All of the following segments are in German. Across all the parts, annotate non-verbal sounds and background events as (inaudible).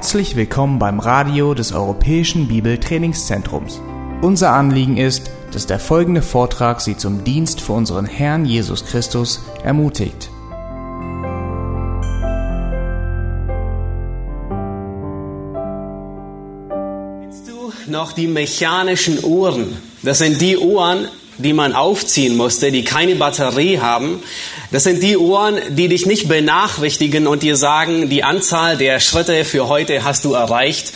Herzlich willkommen beim Radio des Europäischen Bibeltrainingszentrums. Unser Anliegen ist, dass der folgende Vortrag Sie zum Dienst für unseren Herrn Jesus Christus ermutigt. Kennst du noch die mechanischen Uhren? Das sind die Uhren, die man aufziehen musste, die keine Batterie haben. Das sind die Uhren, die dich nicht benachrichtigen und dir sagen, die Anzahl der Schritte für heute hast du erreicht.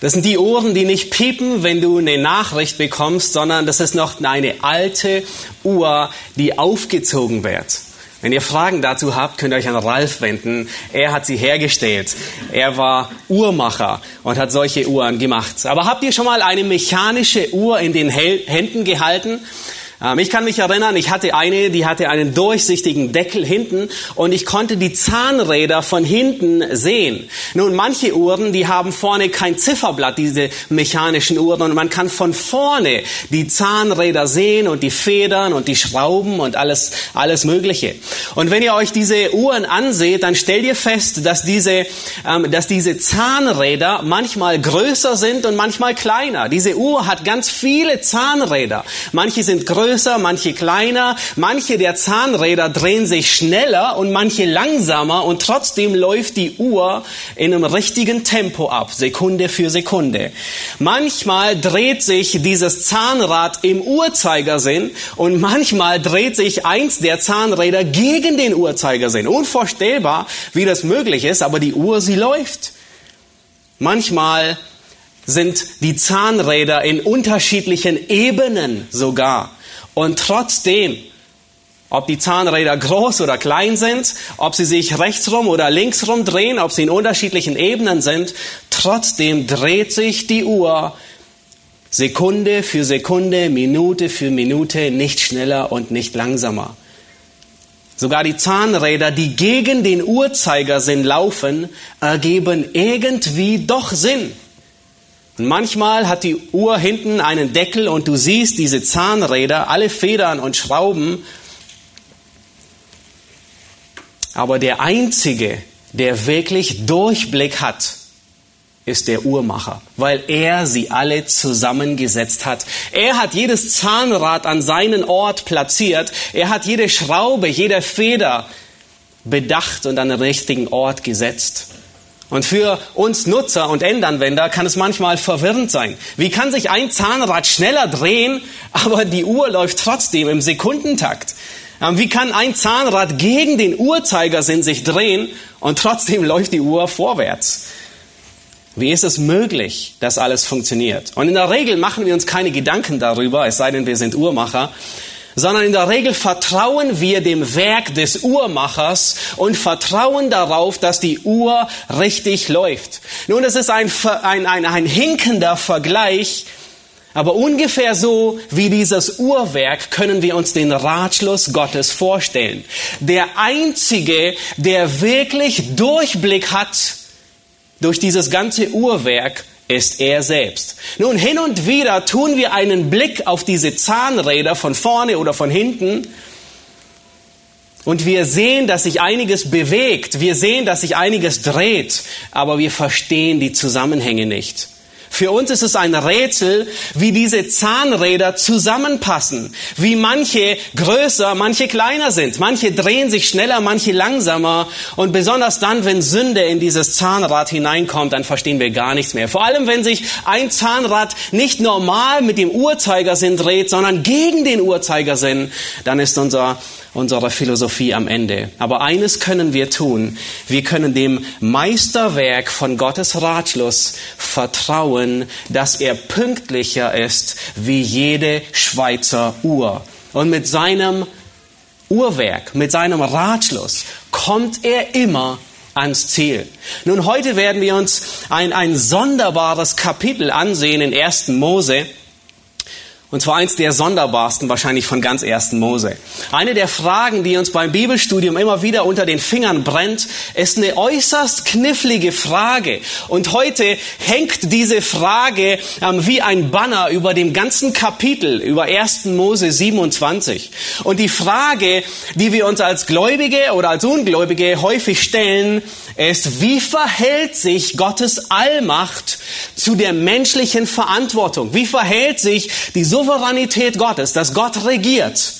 Das sind die Uhren, die nicht piepen, wenn du eine Nachricht bekommst, sondern das ist noch eine alte Uhr, die aufgezogen wird. Wenn ihr Fragen dazu habt, könnt ihr euch an Ralf wenden. Er hat sie hergestellt. Er war Uhrmacher und hat solche Uhren gemacht. Aber habt ihr schon mal eine mechanische Uhr in den Händen gehalten? Ähm, ich kann mich erinnern, ich hatte eine, die hatte einen durchsichtigen Deckel hinten und ich konnte die Zahnräder von hinten sehen. Nun, manche Uhren, die haben vorne kein Zifferblatt, diese mechanischen Uhren, und man kann von vorne die Zahnräder sehen und die Federn und die Schrauben und alles, alles Mögliche. Und wenn ihr euch diese Uhren anseht, dann stellt ihr fest, dass diese, ähm, dass diese Zahnräder manchmal größer sind und manchmal kleiner. Diese Uhr hat ganz viele Zahnräder. Manche sind größer größer, manche kleiner, manche der Zahnräder drehen sich schneller und manche langsamer und trotzdem läuft die Uhr in einem richtigen Tempo ab, Sekunde für Sekunde. Manchmal dreht sich dieses Zahnrad im Uhrzeigersinn und manchmal dreht sich eins der Zahnräder gegen den Uhrzeigersinn. Unvorstellbar, wie das möglich ist, aber die Uhr, sie läuft. Manchmal sind die Zahnräder in unterschiedlichen Ebenen sogar. Und trotzdem, ob die Zahnräder groß oder klein sind, ob sie sich rechtsrum oder linksrum drehen, ob sie in unterschiedlichen Ebenen sind, trotzdem dreht sich die Uhr Sekunde für Sekunde, Minute für Minute nicht schneller und nicht langsamer. Sogar die Zahnräder, die gegen den Uhrzeigersinn laufen, ergeben irgendwie doch Sinn. Und manchmal hat die Uhr hinten einen Deckel und du siehst diese Zahnräder, alle Federn und Schrauben. Aber der Einzige, der wirklich Durchblick hat, ist der Uhrmacher, weil er sie alle zusammengesetzt hat. Er hat jedes Zahnrad an seinen Ort platziert. Er hat jede Schraube, jede Feder bedacht und an den richtigen Ort gesetzt. Und für uns Nutzer und Endanwender kann es manchmal verwirrend sein. Wie kann sich ein Zahnrad schneller drehen, (laughs) aber die Uhr läuft trotzdem im Sekundentakt? Ähm, wie kann ein Zahnrad gegen den Uhrzeigersinn sich drehen und trotzdem läuft die Uhr vorwärts? Wie ist es möglich, dass alles funktioniert? Und in der Regel machen wir uns keine Gedanken darüber, es sei denn, wir sind Uhrmacher sondern in der Regel vertrauen wir dem Werk des Uhrmachers und vertrauen darauf, dass die Uhr richtig läuft. Nun, es ist ein, ein, ein, ein hinkender Vergleich, aber ungefähr so wie dieses Uhrwerk können wir uns den Ratschluss Gottes vorstellen. Der Einzige, der wirklich Durchblick hat durch dieses ganze Uhrwerk, ist er selbst. Nun, hin und wieder tun wir einen Blick auf diese Zahnräder von vorne oder von hinten und wir sehen, dass sich einiges bewegt, wir sehen, dass sich einiges dreht, aber wir verstehen die Zusammenhänge nicht. Für uns ist es ein Rätsel, wie diese Zahnräder zusammenpassen, wie manche größer, manche kleiner sind. Manche drehen sich schneller, manche langsamer. Und besonders dann, wenn Sünde in dieses Zahnrad hineinkommt, dann verstehen wir gar nichts mehr. Vor allem, wenn sich ein Zahnrad nicht normal mit dem Uhrzeigersinn dreht, sondern gegen den Uhrzeigersinn, dann ist unser unserer Philosophie am Ende. Aber eines können wir tun. Wir können dem Meisterwerk von Gottes Ratschluss vertrauen, dass er pünktlicher ist wie jede Schweizer Uhr. Und mit seinem Uhrwerk, mit seinem Ratschluss kommt er immer ans Ziel. Nun, heute werden wir uns ein, ein sonderbares Kapitel ansehen in 1. Mose. Und zwar eins der sonderbarsten wahrscheinlich von ganz ersten Mose. Eine der Fragen, die uns beim Bibelstudium immer wieder unter den Fingern brennt, ist eine äußerst knifflige Frage. Und heute hängt diese Frage ähm, wie ein Banner über dem ganzen Kapitel, über 1. Mose 27. Und die Frage, die wir uns als Gläubige oder als Ungläubige häufig stellen, ist, wie verhält sich Gottes Allmacht zu der menschlichen Verantwortung? Wie verhält sich die Souveränität Gottes, dass Gott regiert,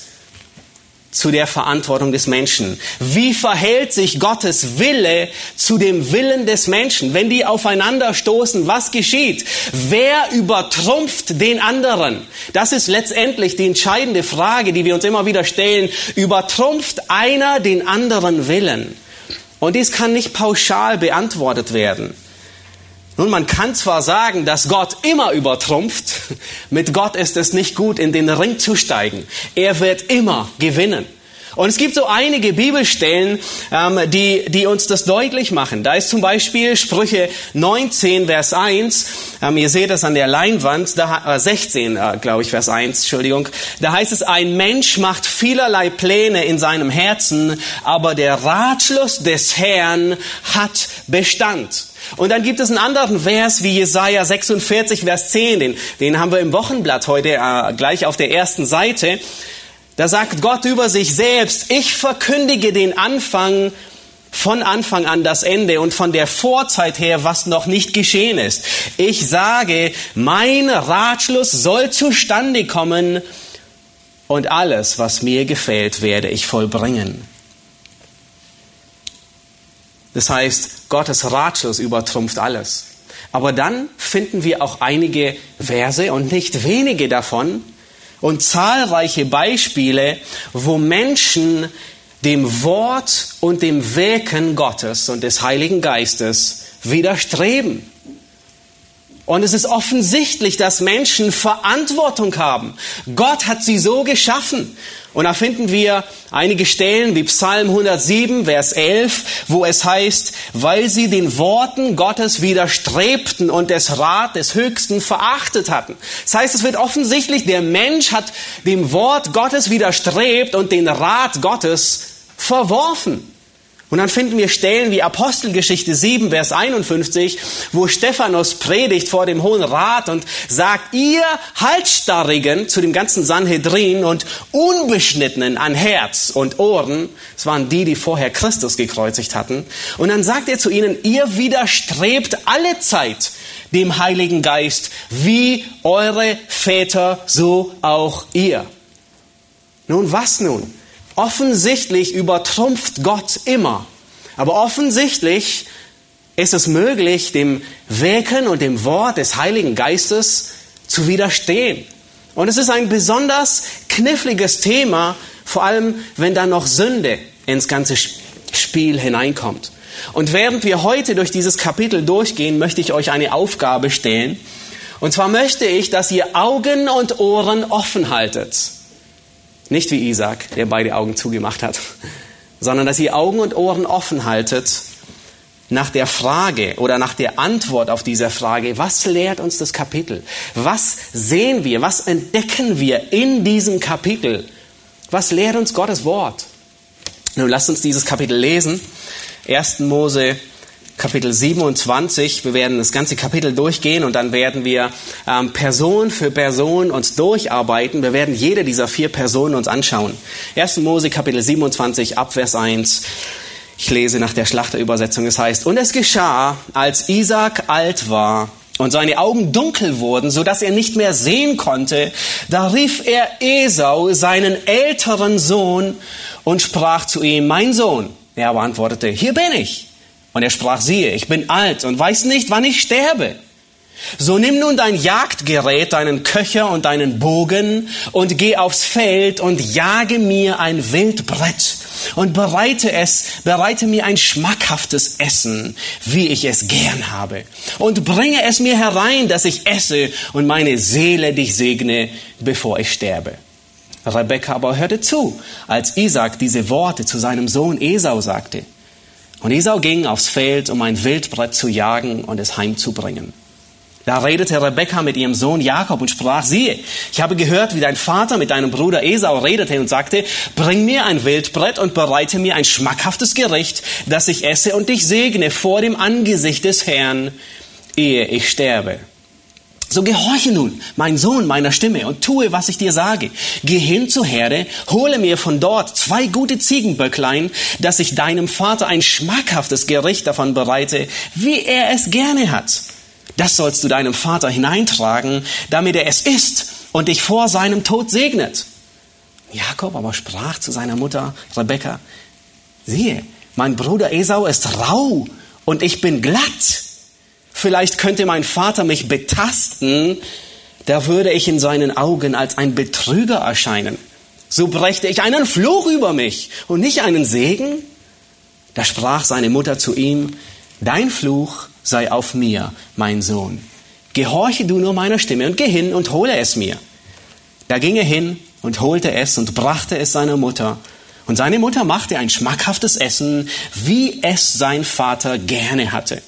zu der Verantwortung des Menschen? Wie verhält sich Gottes Wille zu dem Willen des Menschen? Wenn die aufeinander stoßen, was geschieht? Wer übertrumpft den anderen? Das ist letztendlich die entscheidende Frage, die wir uns immer wieder stellen. Übertrumpft einer den anderen Willen? Und dies kann nicht pauschal beantwortet werden. Nun, man kann zwar sagen, dass Gott immer übertrumpft, (laughs) mit Gott ist es nicht gut, in den Ring zu steigen. Er wird immer gewinnen. Und es gibt so einige Bibelstellen, ähm, die, die uns das deutlich machen. Da ist zum Beispiel Sprüche 19, Vers 1. Ähm, ihr seht das an der Leinwand, da, äh, 16, äh, glaube ich, Vers 1, Entschuldigung. Da heißt es, ein Mensch macht vielerlei Pläne in seinem Herzen, aber der Ratschluss des Herrn hat Bestand. Und dann gibt es einen anderen Vers wie Jesaja 46, Vers 10, den, den haben wir im Wochenblatt heute äh, gleich auf der ersten Seite. Da sagt Gott über sich selbst, ich verkündige den Anfang von Anfang an das Ende und von der Vorzeit her, was noch nicht geschehen ist. Ich sage, mein Ratschluss soll zustande kommen und alles, was mir gefällt, werde ich vollbringen. Das heißt, Gottes Ratschluss übertrumpft alles. Aber dann finden wir auch einige Verse und nicht wenige davon, und zahlreiche Beispiele, wo Menschen dem Wort und dem Wirken Gottes und des Heiligen Geistes widerstreben. Und es ist offensichtlich, dass Menschen Verantwortung haben. Gott hat sie so geschaffen. Und da finden wir einige Stellen wie Psalm 107, Vers 11, wo es heißt, weil sie den Worten Gottes widerstrebten und des Rat des Höchsten verachtet hatten. Das heißt, es wird offensichtlich, der Mensch hat dem Wort Gottes widerstrebt und den Rat Gottes verworfen. Und dann finden wir Stellen wie Apostelgeschichte 7, Vers 51, wo Stephanus predigt vor dem Hohen Rat und sagt, ihr Halsstarrigen zu dem ganzen Sanhedrin und Unbeschnittenen an Herz und Ohren, das waren die, die vorher Christus gekreuzigt hatten, und dann sagt er zu ihnen, ihr widerstrebt alle Zeit dem Heiligen Geist, wie eure Väter, so auch ihr. Nun, was nun? Offensichtlich übertrumpft Gott immer. Aber offensichtlich ist es möglich, dem Wirken und dem Wort des Heiligen Geistes zu widerstehen. Und es ist ein besonders kniffliges Thema, vor allem wenn da noch Sünde ins ganze Spiel hineinkommt. Und während wir heute durch dieses Kapitel durchgehen, möchte ich euch eine Aufgabe stellen. Und zwar möchte ich, dass ihr Augen und Ohren offen haltet. Nicht wie Isaac, der beide Augen zugemacht hat, sondern dass ihr Augen und Ohren offen haltet nach der Frage oder nach der Antwort auf diese Frage, was lehrt uns das Kapitel? Was sehen wir? Was entdecken wir in diesem Kapitel? Was lehrt uns Gottes Wort? Nun lasst uns dieses Kapitel lesen. 1. Mose Kapitel 27. Wir werden das ganze Kapitel durchgehen und dann werden wir ähm, Person für Person uns durcharbeiten. Wir werden jede dieser vier Personen uns anschauen. 1. Mose Kapitel 27 Abvers 1. Ich lese nach der Schlachterübersetzung. Es heißt, und es geschah, als Isaac alt war und seine Augen dunkel wurden, so dass er nicht mehr sehen konnte, da rief er Esau, seinen älteren Sohn, und sprach zu ihm, mein Sohn. Er aber antwortete, hier bin ich. Und er sprach, siehe, ich bin alt und weiß nicht, wann ich sterbe. So nimm nun dein Jagdgerät, deinen Köcher und deinen Bogen und geh aufs Feld und jage mir ein Wildbrett und bereite es, bereite mir ein schmackhaftes Essen, wie ich es gern habe und bringe es mir herein, dass ich esse und meine Seele dich segne, bevor ich sterbe. Rebekka aber hörte zu, als Isaac diese Worte zu seinem Sohn Esau sagte. Und Esau ging aufs Feld, um ein Wildbrett zu jagen und es heimzubringen. Da redete Rebekka mit ihrem Sohn Jakob und sprach, siehe, ich habe gehört, wie dein Vater mit deinem Bruder Esau redete und sagte, bring mir ein Wildbrett und bereite mir ein schmackhaftes Gericht, das ich esse und dich segne vor dem Angesicht des Herrn, ehe ich sterbe. So gehorche nun, mein Sohn, meiner Stimme und tue, was ich dir sage. Geh hin zur Herde, hole mir von dort zwei gute Ziegenböcklein, dass ich deinem Vater ein schmackhaftes Gericht davon bereite, wie er es gerne hat. Das sollst du deinem Vater hineintragen, damit er es isst und dich vor seinem Tod segnet. Jakob aber sprach zu seiner Mutter Rebekka, siehe, mein Bruder Esau ist rau und ich bin glatt. Vielleicht könnte mein Vater mich betasten, da würde ich in seinen Augen als ein Betrüger erscheinen. So brächte ich einen Fluch über mich und nicht einen Segen. Da sprach seine Mutter zu ihm, dein Fluch sei auf mir, mein Sohn. Gehorche du nur meiner Stimme und geh hin und hole es mir. Da ging er hin und holte es und brachte es seiner Mutter. Und seine Mutter machte ein schmackhaftes Essen, wie es sein Vater gerne hatte.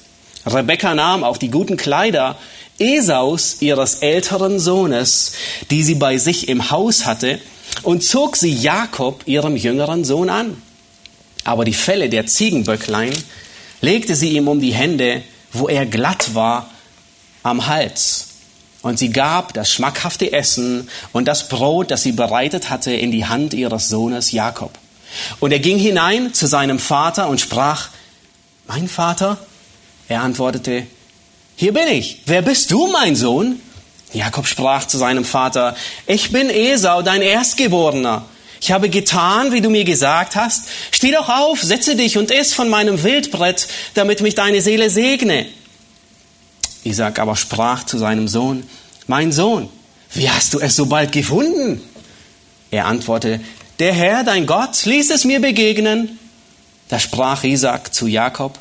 Rebekka nahm auch die guten Kleider Esaus, ihres älteren Sohnes, die sie bei sich im Haus hatte, und zog sie Jakob, ihrem jüngeren Sohn, an. Aber die Felle der Ziegenböcklein legte sie ihm um die Hände wo er glatt war am Hals. Und sie gab das schmackhafte Essen und das Brot, das sie bereitet hatte, in die Hand ihres Sohnes Jakob. Und er ging hinein zu seinem Vater und sprach, mein Vater? Er antwortete, hier bin ich. Wer bist du, mein Sohn? Jakob sprach zu seinem Vater, ich bin Esau, dein Erstgeborener. Ich habe getan, wie du mir gesagt hast. Steh doch auf, setze dich und iss von meinem Wildbrett, damit mich deine Seele segne. Isaac aber sprach zu seinem Sohn, mein Sohn, wie hast du es so bald gefunden? Er antwortete, der Herr, dein Gott, ließ es mir begegnen. Da sprach Isaac zu Jakob,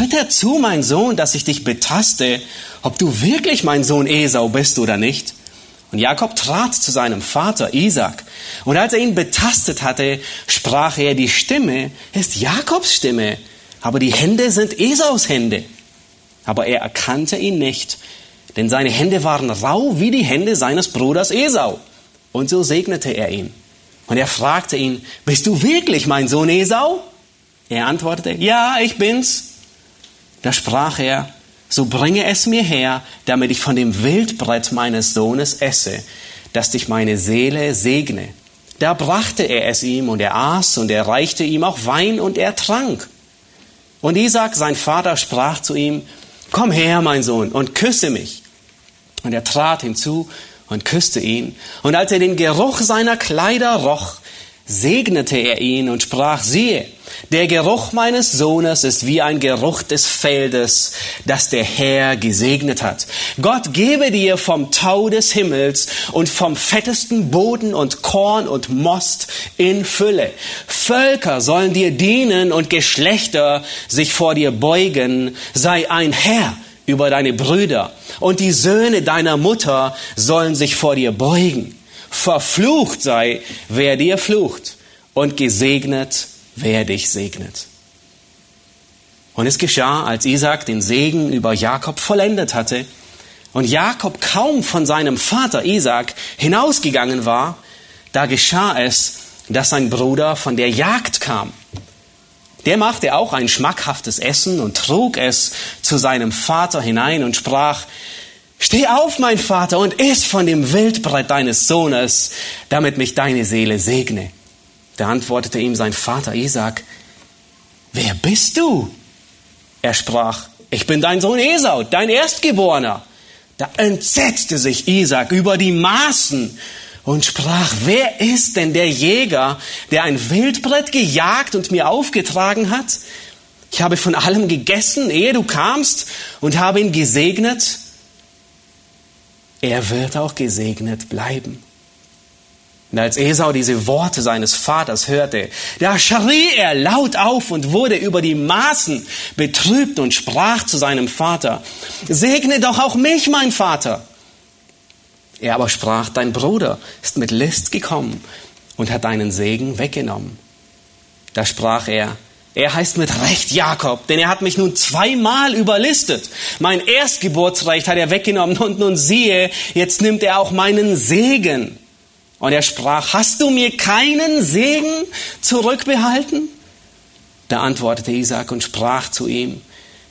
tritt herzu, mein Sohn, dass ich dich betaste, ob du wirklich mein Sohn Esau bist oder nicht. Und Jakob trat zu seinem Vater Isaac. Und als er ihn betastet hatte, sprach er, die Stimme ist Jakobs Stimme, aber die Hände sind Esaus Hände. Aber er erkannte ihn nicht, denn seine Hände waren rau wie die Hände seines Bruders Esau. Und so segnete er ihn. Und er fragte ihn, bist du wirklich mein Sohn Esau? Er antwortete, ja, ich bin's. Da sprach er, so bringe es mir her, damit ich von dem Wildbrett meines Sohnes esse, dass dich meine Seele segne. Da brachte er es ihm und er aß und er reichte ihm auch Wein und er trank. Und Isaac, sein Vater, sprach zu ihm, komm her, mein Sohn, und küsse mich. Und er trat hinzu und küsste ihn. Und als er den Geruch seiner Kleider roch, segnete er ihn und sprach, siehe, der Geruch meines Sohnes ist wie ein Geruch des Feldes, das der Herr gesegnet hat. Gott gebe dir vom Tau des Himmels und vom fettesten Boden und Korn und Most in Fülle. Völker sollen dir dienen und Geschlechter sich vor dir beugen. Sei ein Herr über deine Brüder und die Söhne deiner Mutter sollen sich vor dir beugen. Verflucht sei, wer dir flucht und gesegnet wer dich segnet. Und es geschah, als Isaac den Segen über Jakob vollendet hatte und Jakob kaum von seinem Vater Isaac hinausgegangen war, da geschah es, dass sein Bruder von der Jagd kam. Der machte auch ein schmackhaftes Essen und trug es zu seinem Vater hinein und sprach, Steh auf, mein Vater, und iss von dem Wildbrett deines Sohnes, damit mich deine Seele segne. Da antwortete ihm sein Vater Isaac, wer bist du? Er sprach, ich bin dein Sohn Esau, dein Erstgeborener. Da entsetzte sich Isaac über die Maßen und sprach, wer ist denn der Jäger, der ein Wildbrett gejagt und mir aufgetragen hat? Ich habe von allem gegessen, ehe du kamst, und habe ihn gesegnet. Er wird auch gesegnet bleiben. Und als Esau diese Worte seines Vaters hörte, da schrie er laut auf und wurde über die Maßen betrübt und sprach zu seinem Vater, segne doch auch mich, mein Vater. Er aber sprach, dein Bruder ist mit List gekommen und hat deinen Segen weggenommen. Da sprach er, Er heißt mit Recht Jakob, denn er hat mich nun zweimal überlistet. Mein Erstgeburtsrecht hat er weggenommen und nun siehe, jetzt nimmt er auch meinen Segen. Und er sprach, hast du mir keinen Segen zurückbehalten? Da antwortete Isaac und sprach zu ihm,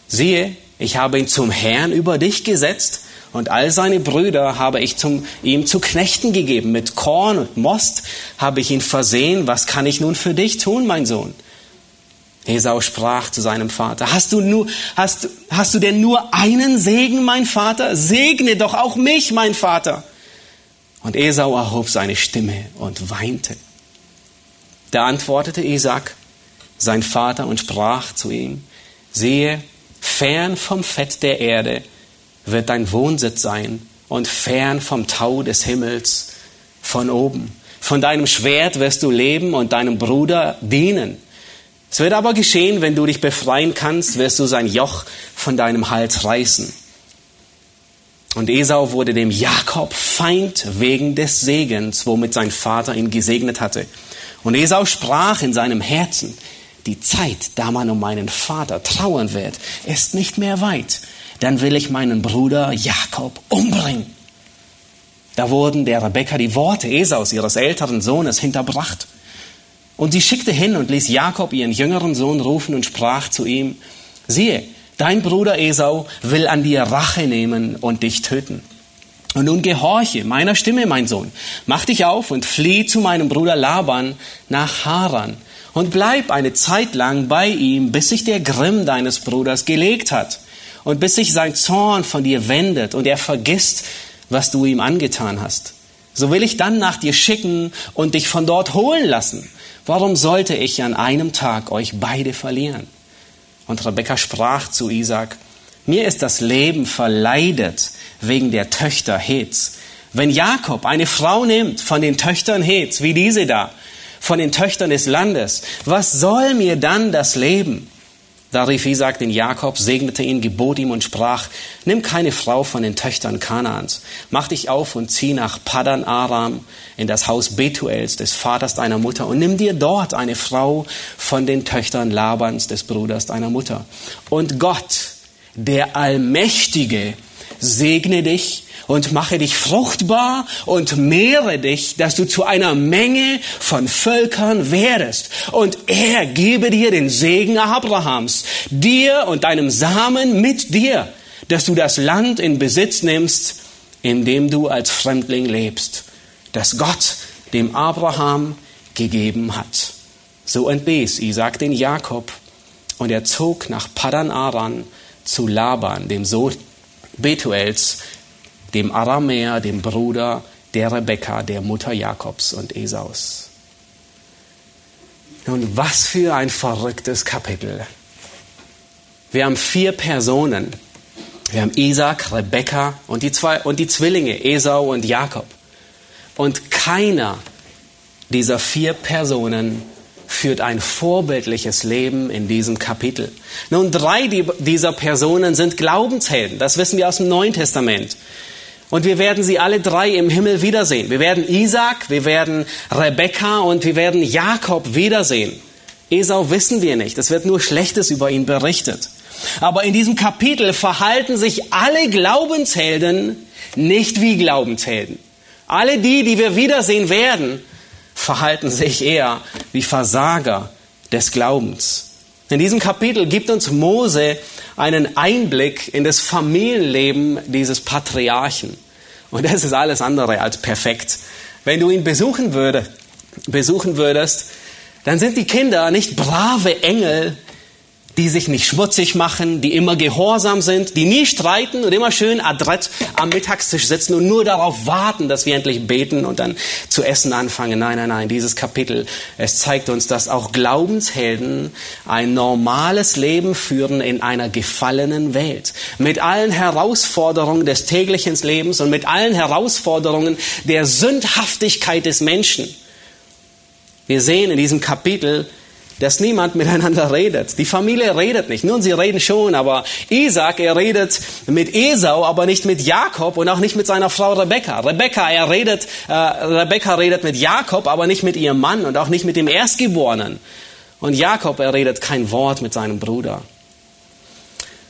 siehe, ich habe ihn zum Herrn über dich gesetzt und all seine Brüder habe ich zum, ihm zu Knechten gegeben. Mit Korn und Most habe ich ihn versehen. Was kann ich nun für dich tun, mein Sohn? Esau sprach zu seinem Vater, hast du, nur, hast, hast du denn nur einen Segen, mein Vater? Segne doch auch mich, mein Vater. Und Esau erhob seine Stimme und weinte. Da antwortete Isaac, sein Vater, und sprach zu ihm, siehe, fern vom Fett der Erde wird dein Wohnsitz sein und fern vom Tau des Himmels von oben. Von deinem Schwert wirst du leben und deinem Bruder dienen. Es wird aber geschehen, wenn du dich befreien kannst, wirst du sein Joch von deinem Hals reißen. Und Esau wurde dem Jakob Feind wegen des Segens, womit sein Vater ihn gesegnet hatte. Und Esau sprach in seinem Herzen, die Zeit, da man um meinen Vater trauern wird, ist nicht mehr weit. Dann will ich meinen Bruder Jakob umbringen. Da wurden der Rebekka die Worte Esaus, ihres älteren Sohnes, hinterbracht. Und sie schickte hin und ließ Jakob ihren jüngeren Sohn rufen und sprach zu ihm, siehe, dein Bruder Esau will an dir Rache nehmen und dich töten. Und nun gehorche meiner Stimme, mein Sohn. Mach dich auf und flieh zu meinem Bruder Laban nach Haran und bleib eine Zeit lang bei ihm, bis sich der Grimm deines Bruders gelegt hat und bis sich sein Zorn von dir wendet und er vergisst, was du ihm angetan hast. So will ich dann nach dir schicken und dich von dort holen lassen. Warum sollte ich an einem Tag euch beide verlieren? Und Rebekka sprach zu Isaac, mir ist das Leben verleidet wegen der Töchter Hets. Wenn Jakob eine Frau nimmt von den Töchtern Hets, wie diese da, von den Töchtern des Landes, was soll mir dann das Leben? Da rief Isaac den Jakob, segnete ihn, gebot ihm und sprach, nimm keine Frau von den Töchtern Kanaans, mach dich auf und zieh nach Padan Aram in das Haus Betuels, des Vaters deiner Mutter, und nimm dir dort eine Frau von den Töchtern Labans, des Bruders deiner Mutter. Und Gott, der Allmächtige, segne dich und mache dich fruchtbar und mehre dich, dass du zu einer Menge von Völkern werdest. Und er gebe dir den Segen Abrahams, dir und deinem Samen mit dir, dass du das Land in Besitz nimmst, in dem du als Fremdling lebst, das Gott dem Abraham gegeben hat. So entließ Isaac den Jakob und er zog nach Padan Aran zu Laban, dem Sohn Betuels, dem Aramäer, dem Bruder der Rebekka, der Mutter Jakobs und Esaus. Nun, was für ein verrücktes Kapitel. Wir haben vier Personen. Wir haben Isaac, Rebekka und die, zwei, und die Zwillinge, Esau und Jakob. Und keiner dieser vier Personen führt ein vorbildliches Leben in diesem Kapitel. Nun, drei dieser Personen sind Glaubenshelden. Das wissen wir aus dem Neuen Testament. Und wir werden sie alle drei im Himmel wiedersehen. Wir werden Isaac, wir werden Rebekka und wir werden Jakob wiedersehen. Esau wissen wir nicht. Es wird nur Schlechtes über ihn berichtet. Aber in diesem Kapitel verhalten sich alle Glaubenshelden nicht wie Glaubenshelden. Alle die, die wir wiedersehen werden, verhalten sich eher wie Versager des Glaubens. In diesem Kapitel gibt uns Mose einen Einblick in das Familienleben dieses Patriarchen. Und das ist alles andere als perfekt. Wenn du ihn besuchen, würde, besuchen würdest, dann sind die Kinder nicht brave Engel, die sich nicht schmutzig machen, die immer gehorsam sind, die nie streiten und immer schön adrett am Mittagstisch sitzen und nur darauf warten, dass wir endlich beten und dann zu essen anfangen. Nein, nein, nein, dieses Kapitel, es zeigt uns, dass auch Glaubenshelden ein normales Leben führen in einer gefallenen Welt. Mit allen Herausforderungen des täglichen Lebens und mit allen Herausforderungen der Sündhaftigkeit des Menschen. Wir sehen in diesem Kapitel, dass niemand miteinander redet. Die Familie redet nicht. Nun, sie reden schon, aber Isaac, er redet mit Esau, aber nicht mit Jakob und auch nicht mit seiner Frau Rebekka. Rebekka, er redet, äh, Rebekka redet mit Jakob, aber nicht mit ihrem Mann und auch nicht mit dem Erstgeborenen. Und Jakob, er redet kein Wort mit seinem Bruder.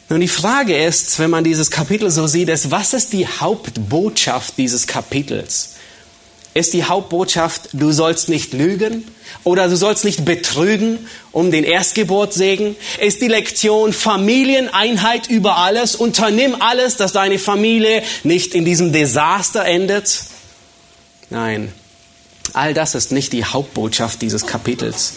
Nun, die Frage ist, wenn man dieses Kapitel so sieht, ist, was ist die Hauptbotschaft dieses Kapitels? Ist die Hauptbotschaft, du sollst nicht lügen oder du sollst nicht betrügen um den Erstgeburtssegen? Ist die Lektion Familieneinheit über alles? Unternimm alles, dass deine Familie nicht in diesem Desaster endet? Nein, all das ist nicht die Hauptbotschaft dieses Kapitels.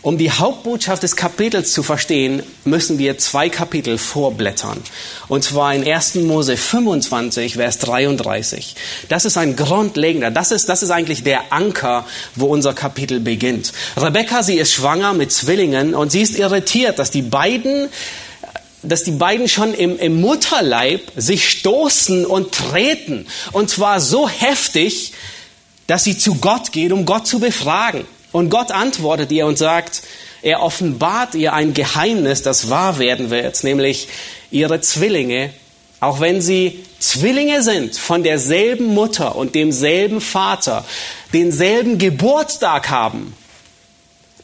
Um die Hauptbotschaft des Kapitels zu verstehen, müssen wir zwei Kapitel vorblättern. Und zwar in 1. Mose 25, Vers 33. Das ist ein grundlegender, das ist, das ist eigentlich der Anker, wo unser Kapitel beginnt. Rebecca, sie ist schwanger mit Zwillingen und sie ist irritiert, dass die beiden dass die beiden schon im, im Mutterleib sich stoßen und treten. Und zwar so heftig, dass sie zu Gott geht, um Gott zu befragen. Und Gott antwortet ihr und sagt, er offenbart ihr ein Geheimnis, das wahr werden wird, nämlich ihre Zwillinge, auch wenn sie Zwillinge sind von derselben Mutter und demselben Vater, denselben Geburtstag haben,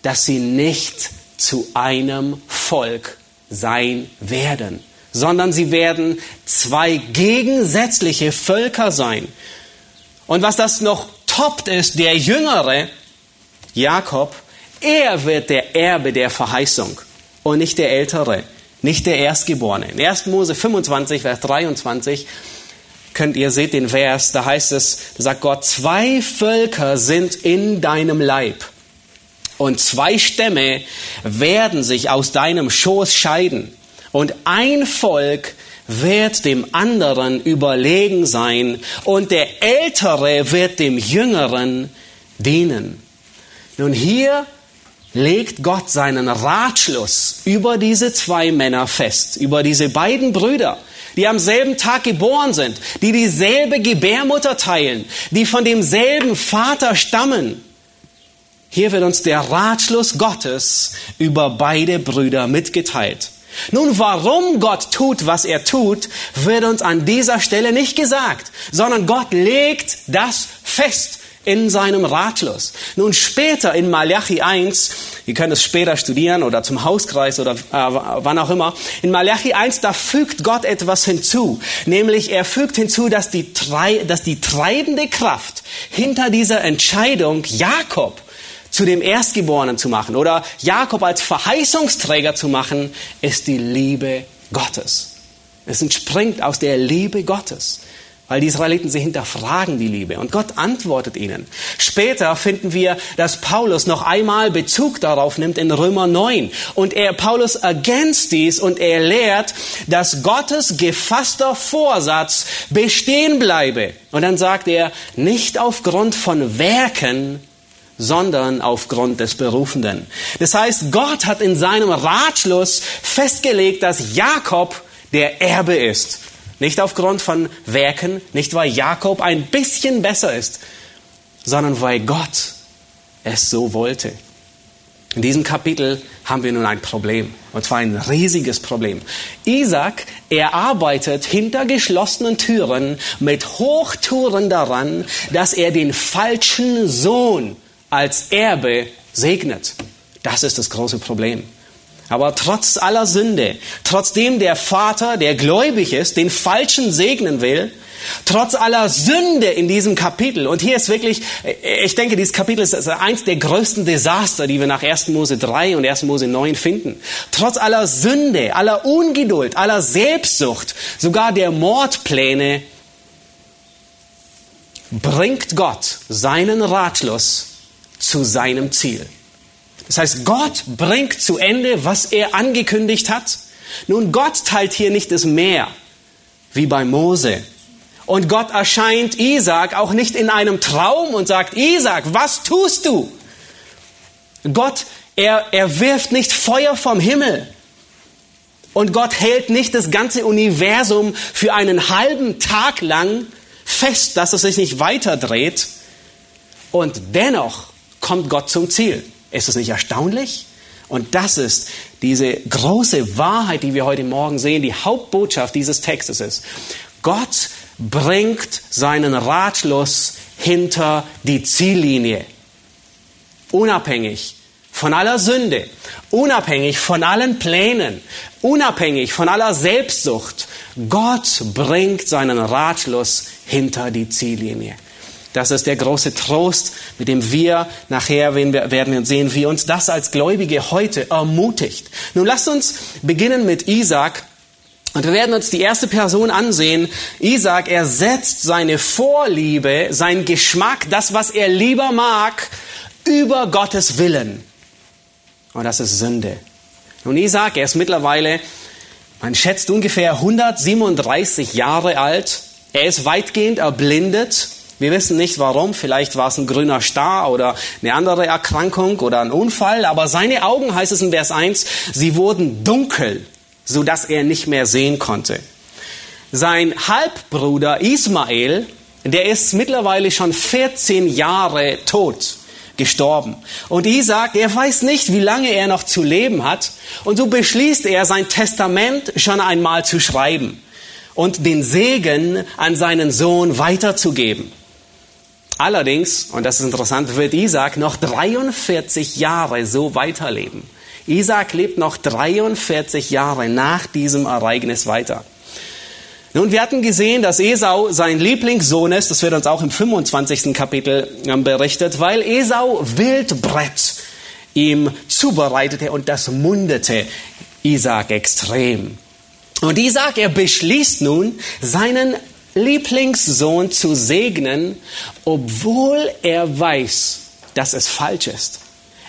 dass sie nicht zu einem Volk sein werden, sondern sie werden zwei gegensätzliche Völker sein. Und was das noch toppt ist, der Jüngere, Jakob, er wird der Erbe der Verheißung und nicht der Ältere, nicht der Erstgeborene. In 1. Mose 25, Vers 23 könnt ihr seht den Vers, da heißt es, da sagt Gott, zwei Völker sind in deinem Leib und zwei Stämme werden sich aus deinem Schoß scheiden und ein Volk wird dem anderen überlegen sein und der Ältere wird dem Jüngeren dienen. Nun hier legt Gott seinen Ratschluss über diese zwei Männer fest, über diese beiden Brüder, die am selben Tag geboren sind, die dieselbe Gebärmutter teilen, die von demselben Vater stammen. Hier wird uns der Ratschluss Gottes über beide Brüder mitgeteilt. Nun, warum Gott tut, was er tut, wird uns an dieser Stelle nicht gesagt, sondern Gott legt das fest in seinem Ratschluss. Nun später in Malachi 1, ihr könnt es später studieren oder zum Hauskreis oder äh, wann auch immer, in Malachi 1, da fügt Gott etwas hinzu. Nämlich er fügt hinzu, dass die, dass die treibende Kraft hinter dieser Entscheidung Jakob zu dem Erstgeborenen zu machen oder Jakob als Verheißungsträger zu machen, ist die Liebe Gottes. Es entspringt aus der Liebe Gottes. Weil die Israeliten, sie hinterfragen die Liebe und Gott antwortet ihnen. Später finden wir, dass Paulus noch einmal Bezug darauf nimmt in Römer 9. Und er, Paulus ergänzt dies und er lehrt, dass Gottes gefasster Vorsatz bestehen bleibe. Und dann sagt er, nicht aufgrund von Werken, sondern aufgrund des Berufenden. Das heißt, Gott hat in seinem Ratschluss festgelegt, dass Jakob der Erbe ist. Nicht aufgrund von Werken, nicht weil Jakob ein bisschen besser ist, sondern weil Gott es so wollte. In diesem Kapitel haben wir nun ein Problem, und zwar ein riesiges Problem. Isaac, er arbeitet hinter geschlossenen Türen mit Hochtouren daran, dass er den falschen Sohn als Erbe segnet. Das ist das große Problem. Aber trotz aller Sünde, trotzdem der Vater, der gläubig ist, den Falschen segnen will, trotz aller Sünde in diesem Kapitel, und hier ist wirklich, ich denke, dieses Kapitel ist eins der größten Desaster, die wir nach 1. Mose 3 und 1. Mose 9 finden. Trotz aller Sünde, aller Ungeduld, aller Selbstsucht, sogar der Mordpläne, bringt Gott seinen Ratschluss zu seinem Ziel. Das heißt, Gott bringt zu Ende, was er angekündigt hat. Nun, Gott teilt hier nicht das Meer, wie bei Mose. Und Gott erscheint Isaac auch nicht in einem Traum und sagt, Isaac, was tust du? Gott, er, er wirft nicht Feuer vom Himmel. Und Gott hält nicht das ganze Universum für einen halben Tag lang fest, dass es sich nicht weiterdreht. Und dennoch kommt Gott zum Ziel. Ist das nicht erstaunlich? Und das ist diese große Wahrheit, die wir heute Morgen sehen, die Hauptbotschaft dieses Textes ist. Gott bringt seinen Ratschluss hinter die Ziellinie, unabhängig von aller Sünde, unabhängig von allen Plänen, unabhängig von aller Selbstsucht, Gott bringt seinen Ratschluss hinter die Ziellinie. Das ist der große Trost, mit dem wir nachher werden wir sehen, wie uns das als Gläubige heute ermutigt. Nun lasst uns beginnen mit Isaac. Und wir werden uns die erste Person ansehen. Isaac, er setzt seine Vorliebe, sein Geschmack, das, was er lieber mag, über Gottes Willen. Und das ist Sünde. Nun, Isaac, er ist mittlerweile, man schätzt ungefähr 137 Jahre alt. Er ist weitgehend erblindet. Wir wissen nicht warum, vielleicht war es ein grüner Star oder eine andere Erkrankung oder ein Unfall, aber seine Augen, heißt es in Vers 1, sie wurden dunkel, so dass er nicht mehr sehen konnte. Sein Halbbruder Ismael, der ist mittlerweile schon 14 Jahre tot, gestorben. Und Isaac, er weiß nicht, wie lange er noch zu leben hat. Und so beschließt er, sein Testament schon einmal zu schreiben und den Segen an seinen Sohn weiterzugeben. Allerdings, und das ist interessant, wird Isaac noch 43 Jahre so weiterleben. Isaac lebt noch 43 Jahre nach diesem Ereignis weiter. Nun, wir hatten gesehen, dass Esau sein Lieblingssohn ist. Das wird uns auch im 25. Kapitel ähm, berichtet, weil Esau Wildbrett ihm zubereitete und das mundete Isaac extrem. Und Isaac, er beschließt nun, seinen Lieblingssohn zu segnen, obwohl er weiß, dass es falsch ist.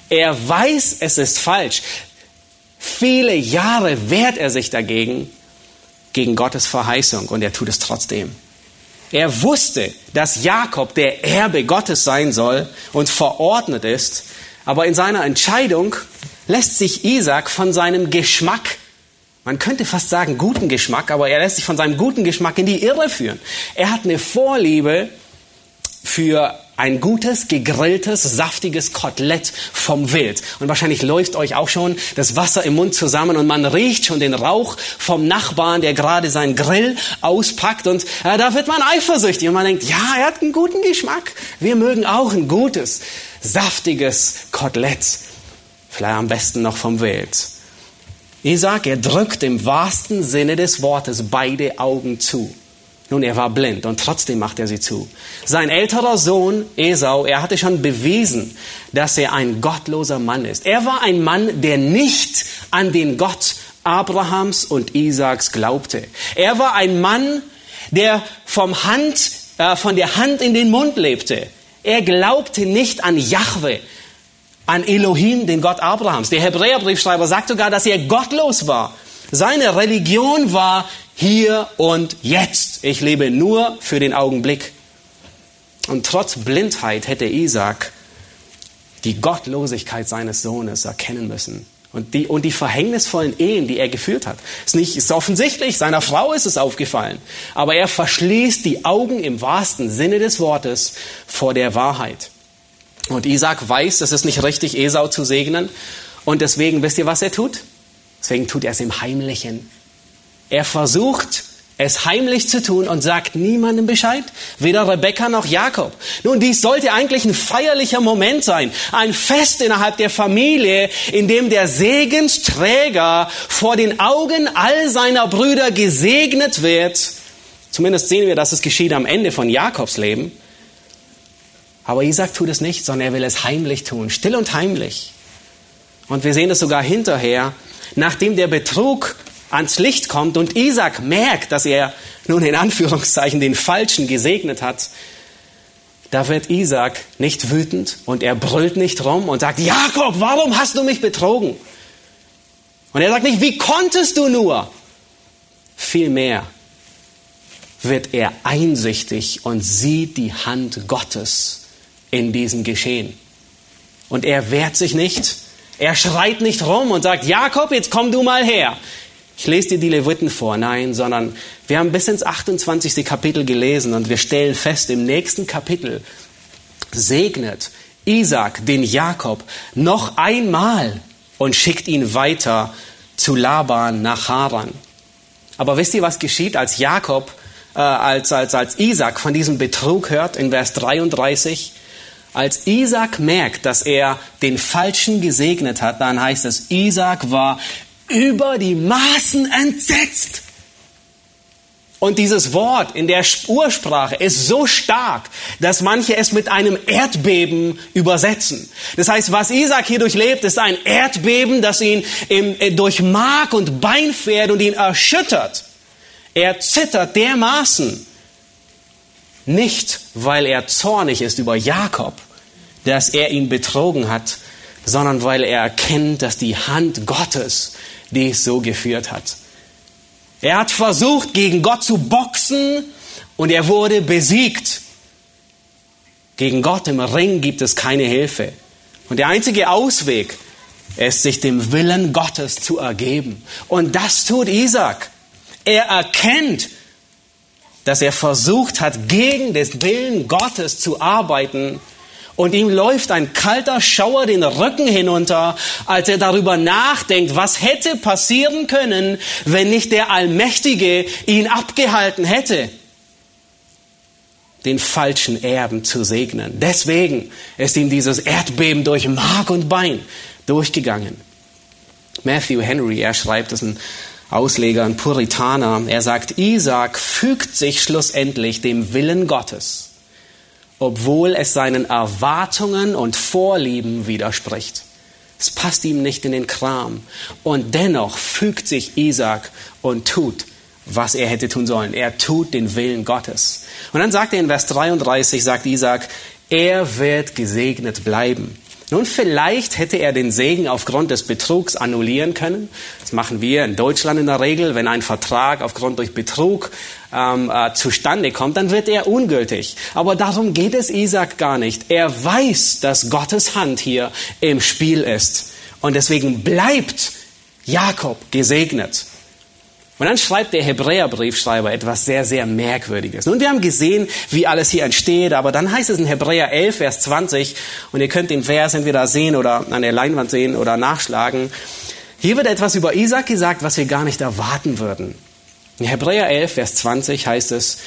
Er weiß, es ist falsch. Viele Jahre wehrt er sich dagegen, gegen Gottes Verheißung, und er tut es trotzdem. Er wusste, dass Jakob der Erbe Gottes sein soll und verordnet ist, aber in seiner Entscheidung lässt sich Isaac von seinem Geschmack man könnte fast sagen guten Geschmack, aber er lässt sich von seinem guten Geschmack in die Irre führen. Er hat eine Vorliebe für ein gutes, gegrilltes, saftiges Kotelett vom Wild. Und wahrscheinlich läuft euch auch schon das Wasser im Mund zusammen und man riecht schon den Rauch vom Nachbarn, der gerade seinen Grill auspackt. Und äh, da wird man eifersüchtig und man denkt, ja, er hat einen guten Geschmack. Wir mögen auch ein gutes, saftiges Kotelett. Vielleicht am besten noch vom Wild. Isaac, er drückt im wahrsten Sinne des Wortes beide Augen zu. Nun, er war blind und trotzdem macht er sie zu. Sein älterer Sohn Esau, er hatte schon bewiesen, dass er ein gottloser Mann ist. Er war ein Mann, der nicht an den Gott Abrahams und Isaaks glaubte. Er war ein Mann, der vom Hand, äh, von der Hand in den Mund lebte. Er glaubte nicht an Jahwe an Elohim, den Gott Abrahams. Der Hebräerbriefschreiber sagt sogar, dass er gottlos war. Seine Religion war hier und jetzt. Ich lebe nur für den Augenblick. Und trotz Blindheit hätte Isaac die Gottlosigkeit seines Sohnes erkennen müssen. Und die, und die verhängnisvollen Ehen, die er geführt hat. Ist nicht, ist offensichtlich, seiner Frau ist es aufgefallen. Aber er verschließt die Augen im wahrsten Sinne des Wortes vor der Wahrheit. Und Isaac weiß, es ist nicht richtig, Esau zu segnen. Und deswegen, wisst ihr, was er tut? Deswegen tut er es im Heimlichen. Er versucht, es heimlich zu tun und sagt niemandem Bescheid, weder Rebekka noch Jakob. Nun, dies sollte eigentlich ein feierlicher Moment sein, ein Fest innerhalb der Familie, in dem der Segensträger vor den Augen all seiner Brüder gesegnet wird. Zumindest sehen wir, dass es geschieht am Ende von Jakobs Leben. Aber Isaac tut es nicht, sondern er will es heimlich tun, still und heimlich. Und wir sehen es sogar hinterher, nachdem der Betrug ans Licht kommt und Isaac merkt, dass er nun in Anführungszeichen den Falschen gesegnet hat, da wird Isaac nicht wütend und er brüllt nicht rum und sagt, Jakob, warum hast du mich betrogen? Und er sagt nicht, wie konntest du nur? Vielmehr wird er einsichtig und sieht die Hand Gottes in diesem Geschehen. Und er wehrt sich nicht. Er schreit nicht rum und sagt, Jakob, jetzt komm du mal her. Ich lese dir die Leviten vor. Nein, sondern wir haben bis ins 28. Kapitel gelesen und wir stellen fest, im nächsten Kapitel segnet Isaac den Jakob noch einmal und schickt ihn weiter zu Laban nach Haran. Aber wisst ihr, was geschieht, als Jakob, äh, als, als, als Isaac von diesem Betrug hört in Vers 33? Als Isaac merkt, dass er den Falschen gesegnet hat, dann heißt es, Isaac war über die Maßen entsetzt. Und dieses Wort in der Ursprache ist so stark, dass manche es mit einem Erdbeben übersetzen. Das heißt, was Isaac hier durchlebt, ist ein Erdbeben, das ihn im, äh, durch Mark und Bein fährt und ihn erschüttert. Er zittert dermaßen. Nicht, weil er zornig ist über Jakob, dass er ihn betrogen hat, sondern weil er erkennt, dass die Hand Gottes dies so geführt hat. Er hat versucht, gegen Gott zu boxen und er wurde besiegt. Gegen Gott im Ring gibt es keine Hilfe. Und der einzige Ausweg ist, sich dem Willen Gottes zu ergeben. Und das tut Isaac. Er erkennt, dass er versucht hat, gegen den Willen Gottes zu arbeiten und ihm läuft ein kalter Schauer den Rücken hinunter, als er darüber nachdenkt, was hätte passieren können, wenn nicht der Allmächtige ihn abgehalten hätte, den falschen Erben zu segnen. Deswegen ist ihm dieses Erdbeben durch Mark und Bein durchgegangen. Matthew Henry, er schreibt, das ist ein Ausleger, ein Puritaner, er sagt, Isaac fügt sich schlussendlich dem Willen Gottes obwohl es seinen Erwartungen und Vorlieben widerspricht. Es passt ihm nicht in den Kram. Und dennoch fügt sich Isaac und tut, was er hätte tun sollen. Er tut den Willen Gottes. Und dann sagt er in Vers 33, sagt Isaac, er wird gesegnet bleiben. Nun, vielleicht hätte er den Segen aufgrund des Betrugs annullieren können. Das machen wir in Deutschland in der Regel. Wenn ein Vertrag aufgrund durch Betrug ähm, äh, zustande kommt, dann wird er ungültig. Aber darum geht es Isaac gar nicht. Er weiß, dass Gottes Hand hier im Spiel ist. Und deswegen bleibt Jakob gesegnet. Und dann schreibt der Hebräerbriefschreiber etwas sehr, sehr Merkwürdiges. Nun, wir haben gesehen, wie alles hier entsteht, aber dann heißt es in Hebräer 11, Vers 20, und ihr könnt den Vers entweder sehen oder an der Leinwand sehen oder nachschlagen. Hier wird etwas über Isaac gesagt, was wir gar nicht erwarten würden. In Hebräer 11, Vers 20 heißt es,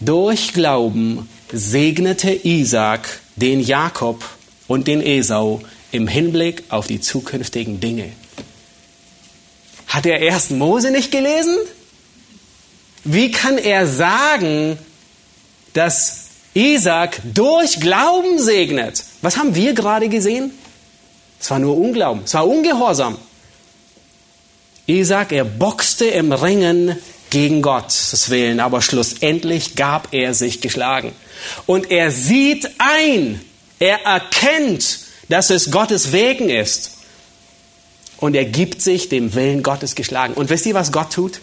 durch Glauben segnete Isaac den Jakob und den Esau im Hinblick auf die zukünftigen Dinge. Hat er erst Mose nicht gelesen? Wie kann er sagen, dass Isaac durch Glauben segnet? Was haben wir gerade gesehen? Es war nur Unglauben, es war Ungehorsam. Isaac, er boxte im Ringen gegen Gottes Willen, aber schlussendlich gab er sich geschlagen. Und er sieht ein, er erkennt, dass es Gottes Wegen ist und er gibt sich dem Willen Gottes geschlagen. Und wisst ihr, was Gott tut?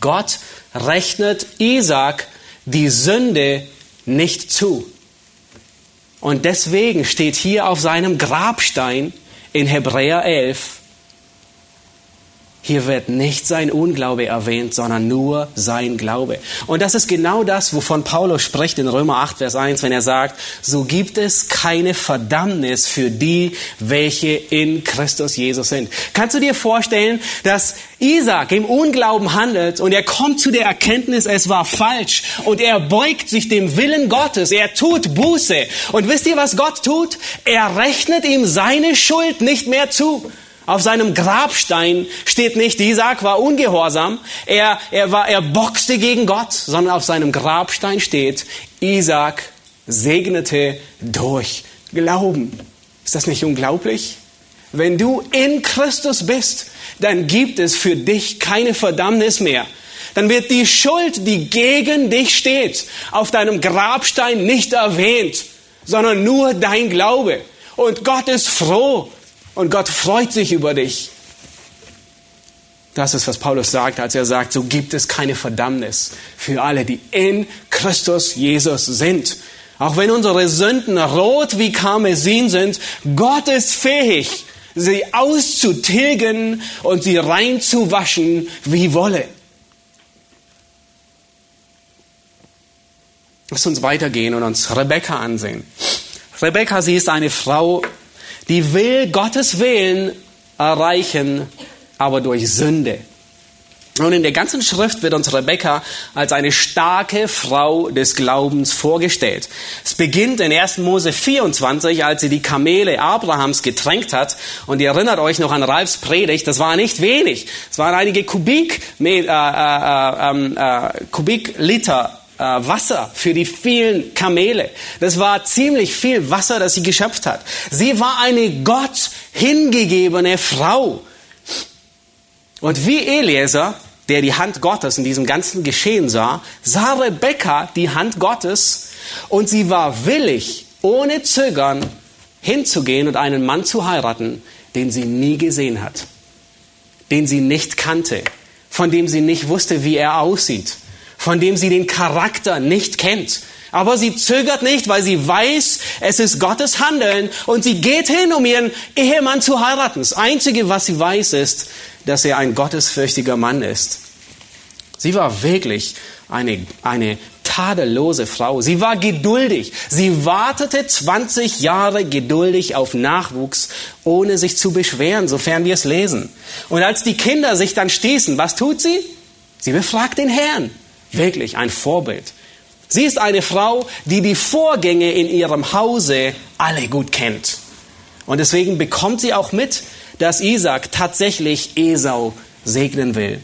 Gott rechnet Isaac die Sünde nicht zu. Und deswegen steht hier auf seinem Grabstein in Hebräer 11, hier wird nicht sein Unglaube erwähnt, sondern nur sein Glaube. Und das ist genau das, wovon Paulus spricht in Römer 8, Vers 1, wenn er sagt, so gibt es keine Verdammnis für die, welche in Christus Jesus sind. Kannst du dir vorstellen, dass Isaac im Unglauben handelt und er kommt zu der Erkenntnis, es war falsch und er beugt sich dem Willen Gottes, er tut Buße. Und wisst ihr, was Gott tut? Er rechnet ihm seine Schuld nicht mehr zu. Auf seinem Grabstein steht nicht, Isaac war ungehorsam, er, er, war, er boxte gegen Gott, sondern auf seinem Grabstein steht, Isaac segnete durch Glauben. Ist das nicht unglaublich? Wenn du in Christus bist, dann gibt es für dich keine Verdammnis mehr. Dann wird die Schuld, die gegen dich steht, auf deinem Grabstein nicht erwähnt, sondern nur dein Glaube. Und Gott ist froh, und Gott freut sich über dich. Das ist, was Paulus sagt, als er sagt, so gibt es keine Verdammnis für alle, die in Christus Jesus sind. Auch wenn unsere Sünden rot wie Karmesin sind, Gott ist fähig, sie auszutilgen und sie reinzuwaschen wie Wolle. Lass uns weitergehen und uns Rebecca ansehen. Rebecca, sie ist eine Frau, die will Gottes Willen erreichen, aber durch Sünde. Und in der ganzen Schrift wird uns Rebekka als eine starke Frau des Glaubens vorgestellt. Es beginnt in 1. Mose 24, als sie die Kamele Abrahams getränkt hat. Und ihr erinnert euch noch an Ralfs Predigt, das war nicht wenig. Es waren einige Kubik, äh, äh, ähm, äh, Kubikliter äh, Wasser für die vielen Kamele. Das war ziemlich viel Wasser, das sie geschöpft hat. Sie war eine Gott hingegebene Frau. Und wie Eliezer, der die Hand Gottes in diesem ganzen Geschehen sah, sah Rebekka die Hand Gottes und sie war willig, ohne Zögern, hinzugehen und einen Mann zu heiraten, den sie nie gesehen hat, den sie nicht kannte, von dem sie nicht wusste, wie er aussieht, von dem sie den Charakter nicht kennt. Aber sie zögert nicht, weil sie weiß, es ist Gottes Handeln und sie geht hin, um ihren Ehemann zu heiraten. Das Einzige, was sie weiß, ist, dass er ein gottesfürchtiger Mann ist. Sie war wirklich eine, eine tadellose Frau. Sie war geduldig. Sie wartete 20 Jahre geduldig auf Nachwuchs, ohne sich zu beschweren, sofern wir es lesen. Und als die Kinder sich dann stießen, was tut sie? Sie befragt den Herrn. Wirklich ein Vorbild. Sie ist eine Frau, die die Vorgänge in ihrem Hause alle gut kennt. Und deswegen bekommt sie auch mit, dass Isaac tatsächlich Esau segnen will.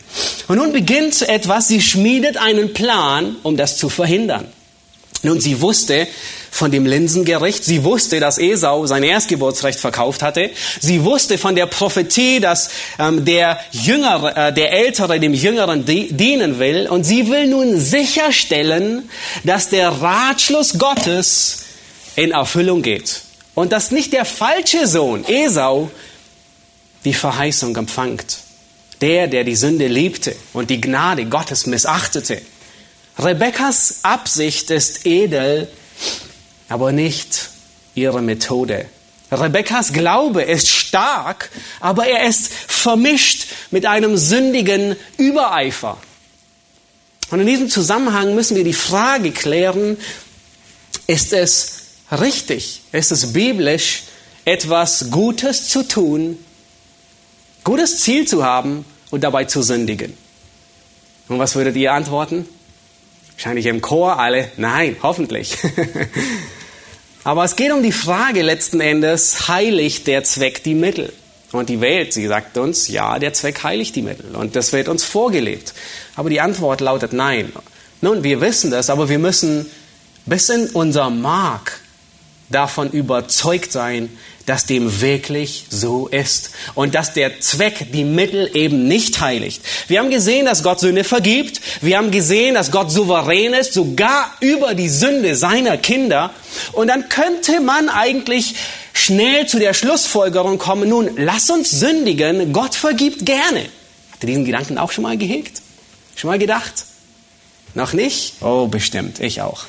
Und nun beginnt etwas, sie schmiedet einen Plan, um das zu verhindern. Nun, sie wusste von dem Linsengericht, sie wusste, dass Esau sein Erstgeburtsrecht verkauft hatte, sie wusste von der Prophetie, dass ähm, der Jüngere, äh, der Ältere dem Jüngeren dienen will, und sie will nun sicherstellen, dass der Ratschluss Gottes in Erfüllung geht und dass nicht der falsche Sohn Esau die Verheißung empfangt. Der, der die Sünde liebte und die Gnade Gottes missachtete. Rebekkas Absicht ist edel, aber nicht ihre Methode. Rebekkas Glaube ist stark, aber er ist vermischt mit einem sündigen Übereifer. Und in diesem Zusammenhang müssen wir die Frage klären, ist es richtig, ist es biblisch, etwas Gutes zu tun, gutes Ziel zu haben und dabei zu sündigen. Und was würdet ihr antworten? Wahrscheinlich im Chor alle, nein, hoffentlich. (laughs) Aber es geht um die Frage letzten Endes, heiligt der Zweck die Mittel? Und die Welt, sie sagt uns, ja, der Zweck heiligt die Mittel. Und das wird uns vorgelebt. Aber die Antwort lautet nein. Nun, wir wissen das, aber wir müssen bis in unser Mark davon überzeugt sein, dass dem wirklich so ist und dass der Zweck die Mittel eben nicht heiligt. Wir haben gesehen, dass Gott Sünde vergibt. Wir haben gesehen, dass Gott souverän ist, sogar über die Sünde seiner Kinder. Und dann könnte man eigentlich schnell zu der Schlussfolgerung kommen, nun, lass uns sündigen, Gott vergibt gerne. Habt ihr diesen Gedanken auch schon mal gehegt? Schon mal gedacht? Noch nicht? Oh, bestimmt, ich auch.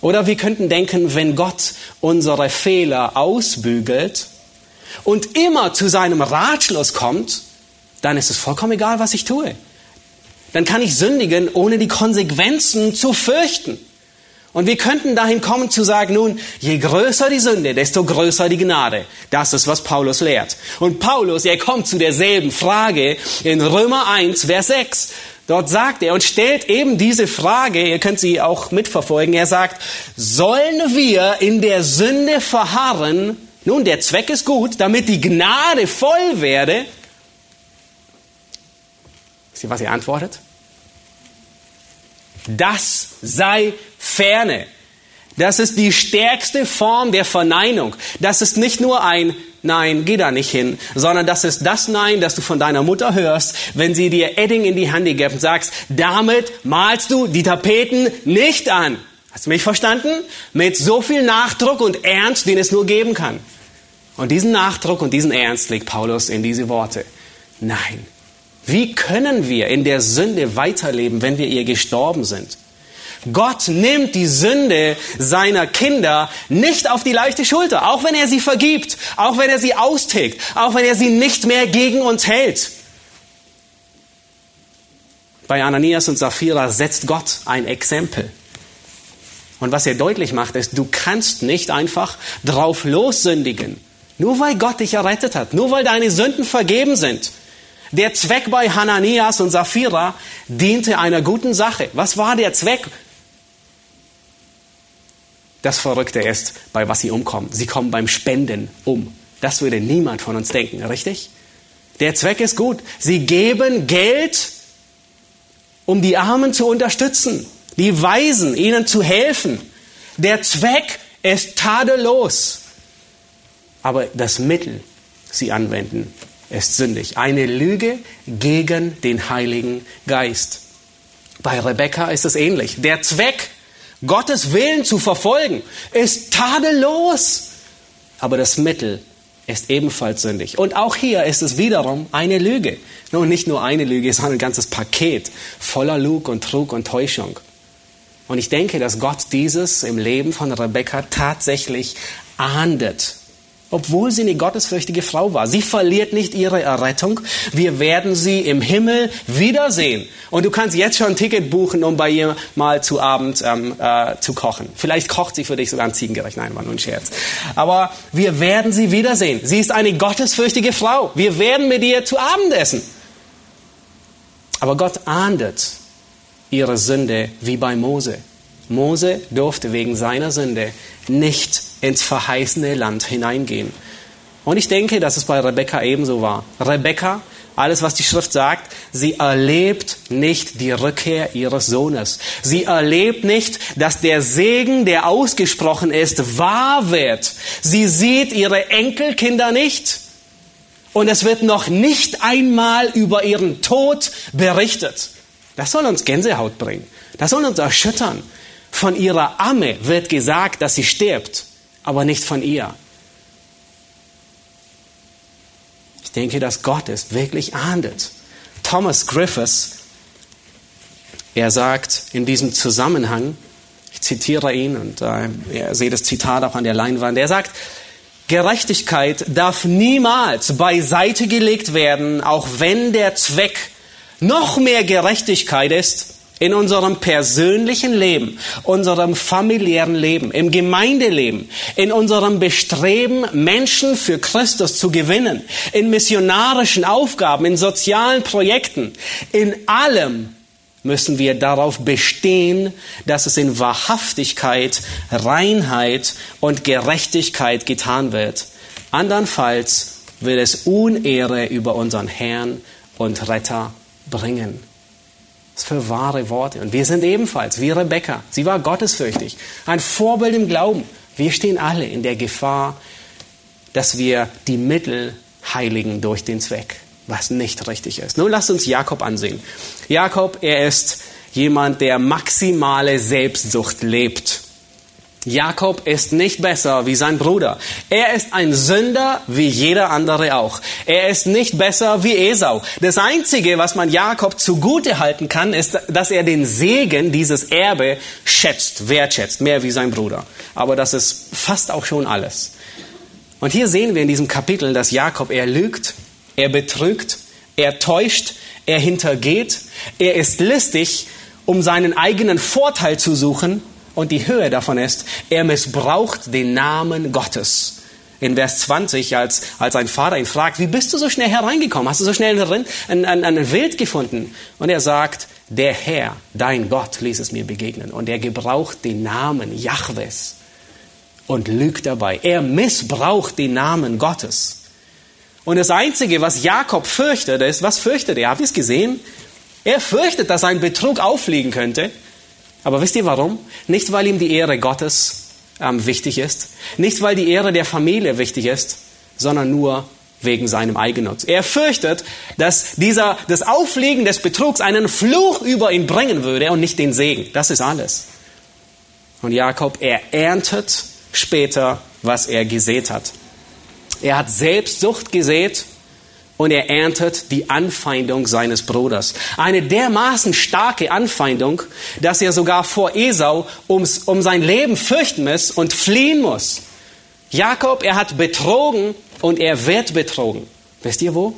Oder wir könnten denken, wenn Gott unsere Fehler ausbügelt und immer zu seinem Ratschluss kommt, dann ist es vollkommen egal, was ich tue. Dann kann ich sündigen, ohne die Konsequenzen zu fürchten. Und wir könnten dahin kommen zu sagen, nun, je größer die Sünde, desto größer die Gnade. Das ist, was Paulus lehrt. Und Paulus, er kommt zu derselben Frage in Römer 1, Vers 6. Dort sagt er und stellt eben diese Frage, ihr könnt sie auch mitverfolgen, er sagt, sollen wir in der Sünde verharren? Nun, der Zweck ist gut, damit die Gnade voll werde. Wisst ihr, was er antwortet? Das sei ferne. Das ist die stärkste Form der Verneinung. Das ist nicht nur ein Nein, geh da nicht hin, sondern das ist das Nein, das du von deiner Mutter hörst, wenn sie dir Edding in die Hand gibt und sagst, damit malst du die Tapeten nicht an. Hast du mich verstanden? Mit so viel Nachdruck und Ernst, den es nur geben kann. Und diesen Nachdruck und diesen Ernst legt Paulus in diese Worte. Nein. Wie können wir in der Sünde weiterleben, wenn wir ihr gestorben sind? Gott nimmt die Sünde seiner Kinder nicht auf die leichte Schulter, auch wenn er sie vergibt, auch wenn er sie austilgt, auch wenn er sie nicht mehr gegen uns hält. Bei Ananias und Sapphira setzt Gott ein Exempel. Und was er deutlich macht, ist, du kannst nicht einfach drauf lossündigen. Nur weil Gott dich errettet hat, nur weil deine Sünden vergeben sind. Der Zweck bei Hananias und Sapphira diente einer guten Sache. Was war der Zweck? Das Verrückte ist, bei was sie umkommen. Sie kommen beim Spenden um. Das würde niemand von uns denken, richtig? Der Zweck ist gut. Sie geben Geld, um die Armen zu unterstützen, die Weisen, ihnen zu helfen. Der Zweck ist tadellos. Aber das Mittel, sie anwenden, ist sündig. Eine Lüge gegen den Heiligen Geist. Bei Rebekka ist es ähnlich. Der Zweck, Gottes Willen zu verfolgen, ist tadellos. Aber das Mittel ist ebenfalls sündig. Und auch hier ist es wiederum eine Lüge. Nun, nicht nur eine Lüge, sondern ein ganzes Paket voller Lug und Trug und Täuschung. Und ich denke, dass Gott dieses im Leben von Rebekka tatsächlich ahndet obwohl sie eine gottesfürchtige Frau war. Sie verliert nicht ihre Errettung. Wir werden sie im Himmel wiedersehen. Und du kannst jetzt schon ein Ticket buchen, um bei ihr mal zu Abend ähm, äh, zu kochen. Vielleicht kocht sie für dich sogar ein Ziegengerecht. Nein, war nur ein Scherz. Aber wir werden sie wiedersehen. Sie ist eine gottesfürchtige Frau. Wir werden mit ihr zu Abend essen. Aber Gott ahndet ihre Sünde wie bei Mose. Mose durfte wegen seiner Sünde nicht ins verheißene Land hineingehen. Und ich denke, dass es bei Rebekka ebenso war. Rebekka, alles was die Schrift sagt, sie erlebt nicht die Rückkehr ihres Sohnes. Sie erlebt nicht, dass der Segen, der ausgesprochen ist, wahr wird. Sie sieht ihre Enkelkinder nicht. Und es wird noch nicht einmal über ihren Tod berichtet. Das soll uns Gänsehaut bringen. Das soll uns erschüttern. Von ihrer Amme wird gesagt, dass sie stirbt, aber nicht von ihr. Ich denke, dass Gott es wirklich ahndet. Thomas Griffiths, er sagt in diesem Zusammenhang, ich zitiere ihn und äh, ihr seht das Zitat auch an der Leinwand, er sagt, Gerechtigkeit darf niemals beiseite gelegt werden, auch wenn der Zweck noch mehr Gerechtigkeit ist in unserem persönlichen Leben, unserem familiären Leben, im Gemeindeleben, in unserem Bestreben, Menschen für Christus zu gewinnen, in missionarischen Aufgaben, in sozialen Projekten, in allem müssen wir darauf bestehen, dass es in Wahrhaftigkeit, Reinheit und Gerechtigkeit getan wird. Andernfalls wird es Unehre über unseren Herrn und Retter bringen. Was für wahre Worte. Und wir sind ebenfalls, wie Rebecca. Sie war gottesfürchtig. Ein Vorbild im Glauben. Wir stehen alle in der Gefahr, dass wir die Mittel heiligen durch den Zweck, was nicht richtig ist. Nun lasst uns Jakob ansehen. Jakob, er ist jemand, der maximale Selbstsucht lebt. Jakob ist nicht besser wie sein Bruder. Er ist ein Sünder wie jeder andere auch. Er ist nicht besser wie Esau. Das Einzige, was man Jakob zugute halten kann, ist, dass er den Segen, dieses Erbe, schätzt, wertschätzt, mehr wie sein Bruder. Aber das ist fast auch schon alles. Und hier sehen wir in diesem Kapitel, dass Jakob, er lügt, er betrügt, er täuscht, er hintergeht, er ist listig, um seinen eigenen Vorteil zu suchen und die Höhe davon ist, er missbraucht den Namen Gottes. In Vers 20, als, als ein Vater ihn fragt, wie bist du so schnell hereingekommen? Hast du so schnell ein, ein, ein Wild gefunden? Und er sagt, der Herr, dein Gott, ließ es mir begegnen. Und er gebraucht den Namen Jahwes und lügt dabei. Er missbraucht den Namen Gottes. Und das Einzige, was Jakob fürchtet, ist, was fürchtet er? Habt ihr es gesehen? Er fürchtet, dass ein Betrug auffliegen könnte. Aber wisst ihr warum? Nicht, weil ihm die Ehre Gottes ähm, wichtig ist, nicht, weil die Ehre der Familie wichtig ist, sondern nur wegen seinem Eigennutz. Er fürchtet, dass dieser, das Aufliegen des Betrugs einen Fluch über ihn bringen würde und nicht den Segen. Das ist alles. Und Jakob, er erntet später, was er gesät hat. Er hat Selbstsucht gesät und er erntet die Anfeindung seines Bruders. Eine dermaßen starke Anfeindung, dass er sogar vor Esau ums, um sein Leben fürchten muss und fliehen muss. Jakob, er hat betrogen und er wird betrogen. Wisst ihr wo?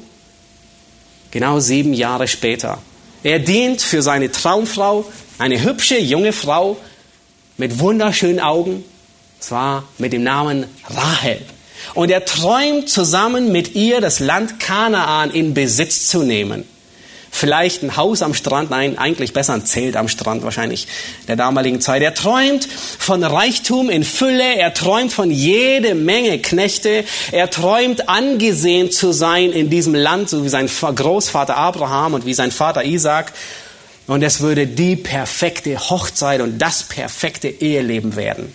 Genau sieben Jahre später. Er dient für seine Traumfrau, eine hübsche junge Frau mit wunderschönen Augen, zwar mit dem Namen Rahel. Und er träumt zusammen mit ihr das Land Kanaan in Besitz zu nehmen. Vielleicht ein Haus am Strand, nein, eigentlich besser ein Zelt am Strand wahrscheinlich der damaligen Zeit. Er träumt von Reichtum in Fülle, er träumt von jede Menge Knechte, er träumt angesehen zu sein in diesem Land, so wie sein Großvater Abraham und wie sein Vater Isaac. Und es würde die perfekte Hochzeit und das perfekte Eheleben werden.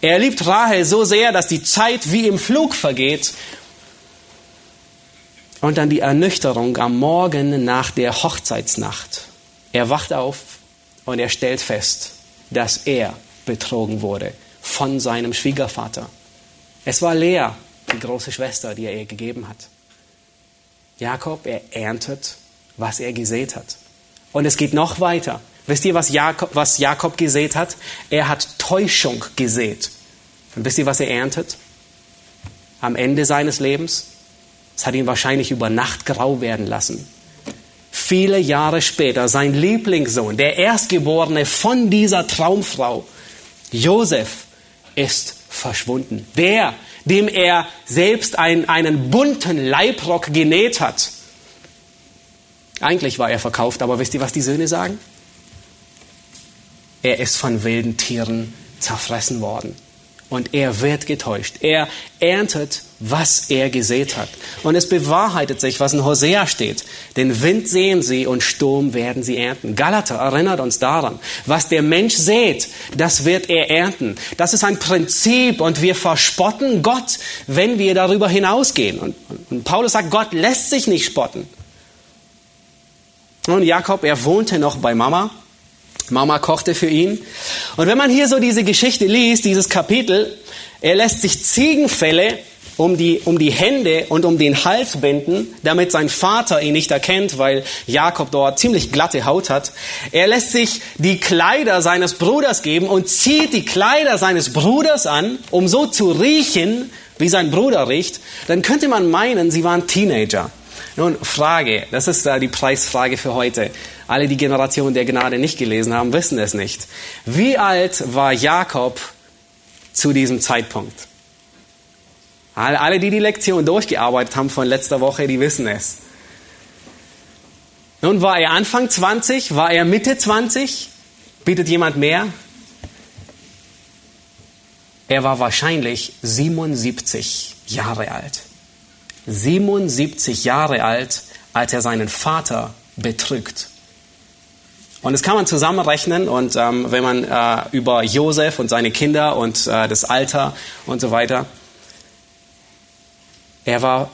Er liebt Rahel so sehr, dass die Zeit wie im Flug vergeht und dann die Ernüchterung am Morgen nach der Hochzeitsnacht. Er wacht auf und er stellt fest, dass er betrogen wurde von seinem Schwiegervater. Es war Lea, die große Schwester, die er ihr gegeben hat. Jakob, er erntet, was er gesät hat. Und es geht noch weiter. Wisst ihr, was Jakob, was Jakob gesät hat? Er hat Täuschung gesät. Und wisst ihr, was er erntet? Am Ende seines Lebens es hat ihn wahrscheinlich über Nacht grau werden lassen. Viele Jahre später, sein Lieblingssohn, der Erstgeborene von dieser Traumfrau, Josef, ist verschwunden. Der, dem er selbst einen, einen bunten Leibrock genäht hat. Eigentlich war er verkauft, aber wisst ihr, was die Söhne sagen? Er ist von wilden Tieren zerfressen worden und er wird getäuscht. Er erntet, was er gesät hat. Und es bewahrheitet sich, was in Hosea steht. Den Wind sehen sie und Sturm werden sie ernten. Galater erinnert uns daran. Was der Mensch sät, das wird er ernten. Das ist ein Prinzip und wir verspotten Gott, wenn wir darüber hinausgehen. Und, und Paulus sagt, Gott lässt sich nicht spotten. Und Jakob, er wohnte noch bei Mama Mama kochte für ihn. Und wenn man hier so diese Geschichte liest, dieses Kapitel, er lässt sich Ziegenfälle um die, um die Hände und um den Hals binden, damit sein Vater ihn nicht erkennt, weil Jakob dort ziemlich glatte Haut hat. Er lässt sich die Kleider seines Bruders geben und zieht die Kleider seines Bruders an, um so zu riechen, wie sein Bruder riecht. Dann könnte man meinen, sie waren Teenager. Nun, Frage, das ist äh, die Preisfrage für heute. Alle, die Generation der Gnade nicht gelesen haben, wissen es nicht. Wie alt war Jakob zu diesem Zeitpunkt? Alle, die die Lektion durchgearbeitet haben von letzter Woche, die wissen es. Nun, war er Anfang 20? War er Mitte 20? Bietet jemand mehr? Er war wahrscheinlich 77 Jahre alt. 77 Jahre alt, als er seinen Vater betrügt. Und das kann man zusammenrechnen und ähm, wenn man äh, über Josef und seine Kinder und äh, das Alter und so weiter, er war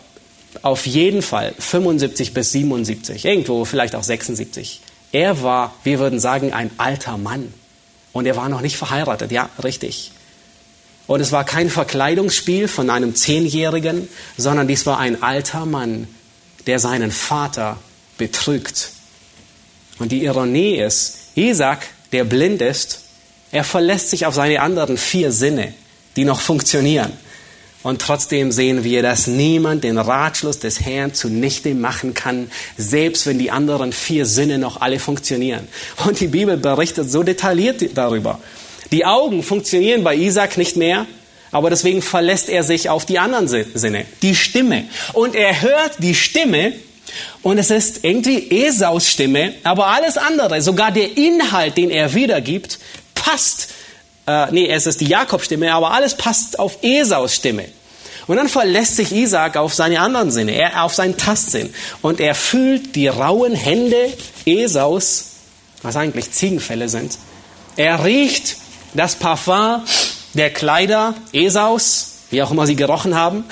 auf jeden Fall 75 bis 77, irgendwo vielleicht auch 76. Er war, wir würden sagen, ein alter Mann. Und er war noch nicht verheiratet, ja, richtig. Und es war kein Verkleidungsspiel von einem Zehnjährigen, sondern dies war ein alter Mann, der seinen Vater betrügt. Und die Ironie ist, Isaac, der blind ist, er verlässt sich auf seine anderen vier Sinne, die noch funktionieren. Und trotzdem sehen wir, dass niemand den Ratschluss des Herrn zunichte machen kann, selbst wenn die anderen vier Sinne noch alle funktionieren. Und die Bibel berichtet so detailliert darüber. Die Augen funktionieren bei Isaac nicht mehr, aber deswegen verlässt er sich auf die anderen Sinne, die Stimme. Und er hört die Stimme und es ist irgendwie Esaus Stimme, aber alles andere, sogar der Inhalt, den er wiedergibt, passt. Äh, nee, es ist die Jakob-Stimme, aber alles passt auf Esaus Stimme. Und dann verlässt sich Isaac auf seine anderen Sinne, er auf seinen Tastsinn. Und er fühlt die rauen Hände Esaus, was eigentlich Ziegenfälle sind. Er riecht das Parfum der Kleider Esaus, wie auch immer sie gerochen haben.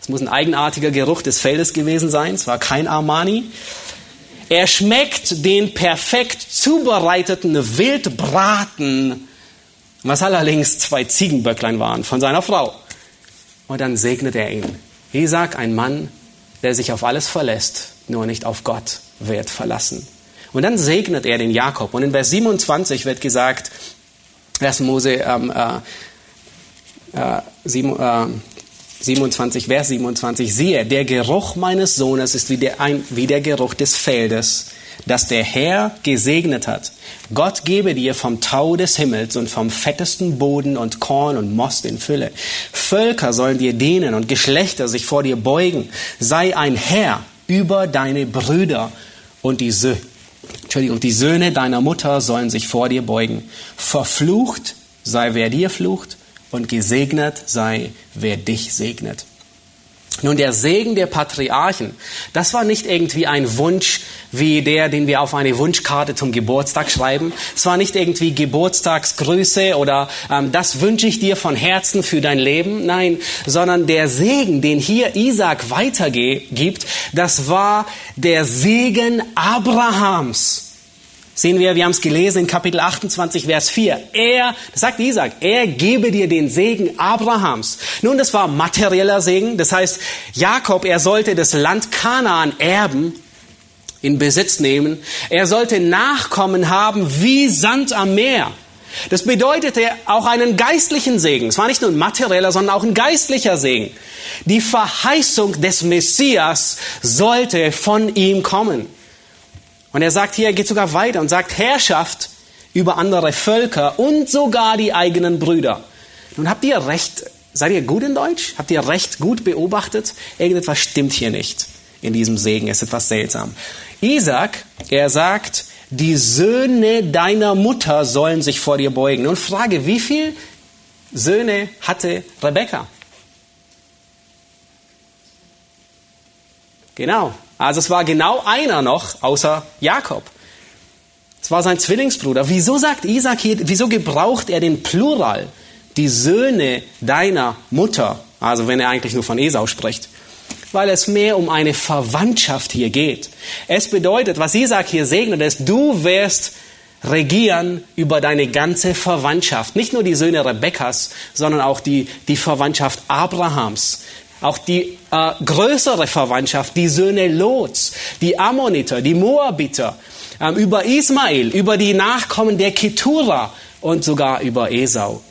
Es muss ein eigenartiger Geruch des Feldes gewesen sein. Es war kein Armani. Er schmeckt den perfekt zubereiteten Wildbraten, was allerdings zwei Ziegenböcklein waren von seiner Frau. Und dann segnet er ihn. Isaac, ein Mann, der sich auf alles verlässt, nur nicht auf Gott wird verlassen. Und dann segnet er den Jakob. Und in Vers 27 wird gesagt, 1. Mose ähm, äh, äh, 7, äh, 27, Vers 27, siehe, der Geruch meines Sohnes ist wie der, ein, wie der Geruch des Feldes, dass der Herr gesegnet hat. Gott gebe dir vom Tau des Himmels und vom fettesten Boden und Korn und Most in Fülle. Völker sollen dir dienen und Geschlechter sich vor dir beugen. Sei ein Herr über deine Brüder und die Söhne. Entschuldigung, die Söhne deiner Mutter sollen sich vor dir beugen. Verflucht sei wer dir flucht und gesegnet sei wer dich segnet. Nun, der Segen der Patriarchen, das war nicht irgendwie ein Wunsch wie der, den wir auf eine Wunschkarte zum Geburtstag schreiben. Es war nicht irgendwie Geburtstagsgrüße oder ähm, das wünsche ich dir von Herzen für dein Leben. Nein, sondern der Segen, den hier Isaac weitergibt, das war der Segen Abrahams. Sehen wir, wir haben es gelesen in Kapitel 28, Vers 4. Er, das sagt Isaac, er gebe dir den Segen Abrahams. Nun, das war materieller Segen. Das heißt, Jakob, er sollte das Land Kanaan erben, in Besitz nehmen. Er sollte Nachkommen haben wie Sand am Meer. Das bedeutete auch einen geistlichen Segen. Es war nicht nur ein materieller, sondern auch ein geistlicher Segen. Die Verheißung des Messias sollte von ihm kommen. Und er sagt hier, er geht sogar weiter und sagt Herrschaft über andere Völker und sogar die eigenen Brüder. Nun habt ihr recht, seid ihr gut in Deutsch? Habt ihr recht gut beobachtet? Irgendetwas stimmt hier nicht in diesem Segen, ist etwas seltsam. Isaac, er sagt, die Söhne deiner Mutter sollen sich vor dir beugen. Nun frage, wie viele Söhne hatte Rebekka? Genau, also es war genau einer noch außer Jakob. Es war sein Zwillingsbruder. Wieso sagt Isaac hier, wieso gebraucht er den Plural? Die Söhne deiner Mutter. Also wenn er eigentlich nur von Esau spricht. Weil es mehr um eine Verwandtschaft hier geht. Es bedeutet, was Isaac hier segnet, ist, du wirst regieren über deine ganze Verwandtschaft. Nicht nur die Söhne Rebekkas, sondern auch die, die Verwandtschaft Abrahams auch die äh, größere Verwandtschaft, die Söhne Lots, die Ammoniter, die Moabiter, äh, über Ismael, über die Nachkommen der Ketura und sogar über Esau.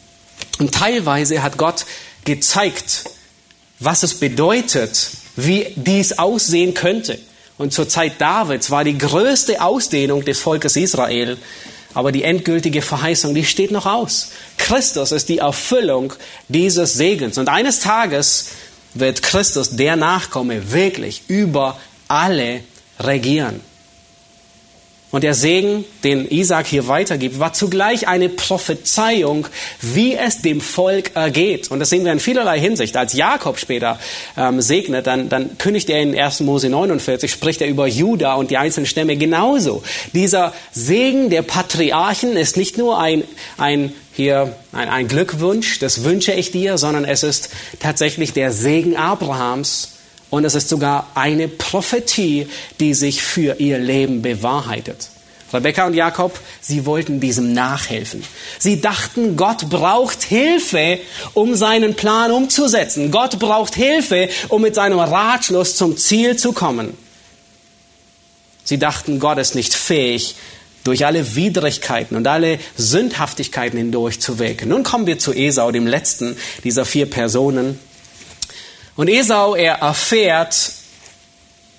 Und teilweise hat Gott gezeigt, was es bedeutet, wie dies aussehen könnte. Und zur Zeit Davids war die größte Ausdehnung des Volkes Israel, aber die endgültige Verheißung, die steht noch aus. Christus ist die Erfüllung dieses Segens. Und eines Tages wird Christus, der Nachkomme, wirklich über alle regieren. Und der Segen, den Isaac hier weitergibt, war zugleich eine Prophezeiung, wie es dem Volk ergeht. Und das sehen wir in vielerlei Hinsicht. Als Jakob später ähm, segnet, dann, dann kündigt er in 1. Mose 49, spricht er über Juda und die einzelnen Stämme genauso. Dieser Segen der Patriarchen ist nicht nur ein, ein hier ein, ein Glückwunsch, das wünsche ich dir, sondern es ist tatsächlich der Segen Abrahams, und es ist sogar eine Prophetie, die sich für ihr Leben bewahrheitet. Rebecca und Jakob, sie wollten diesem nachhelfen. Sie dachten, Gott braucht Hilfe, um seinen Plan umzusetzen. Gott braucht Hilfe, um mit seinem Ratschluss zum Ziel zu kommen. Sie dachten, Gott ist nicht fähig, durch alle Widrigkeiten und alle Sündhaftigkeiten hindurchzuwirken. Nun kommen wir zu Esau, dem letzten dieser vier Personen. Und Esau, er erfährt,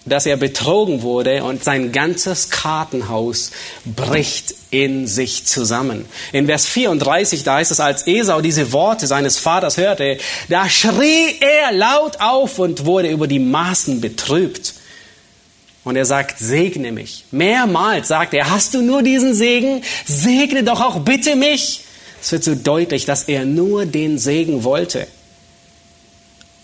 dass er betrogen wurde und sein ganzes Kartenhaus bricht in sich zusammen. In Vers 34, da heißt es, als Esau diese Worte seines Vaters hörte, da schrie er laut auf und wurde über die Maßen betrübt. Und er sagt, segne mich. Mehrmals sagt er, hast du nur diesen Segen? Segne doch auch bitte mich. Es wird so deutlich, dass er nur den Segen wollte.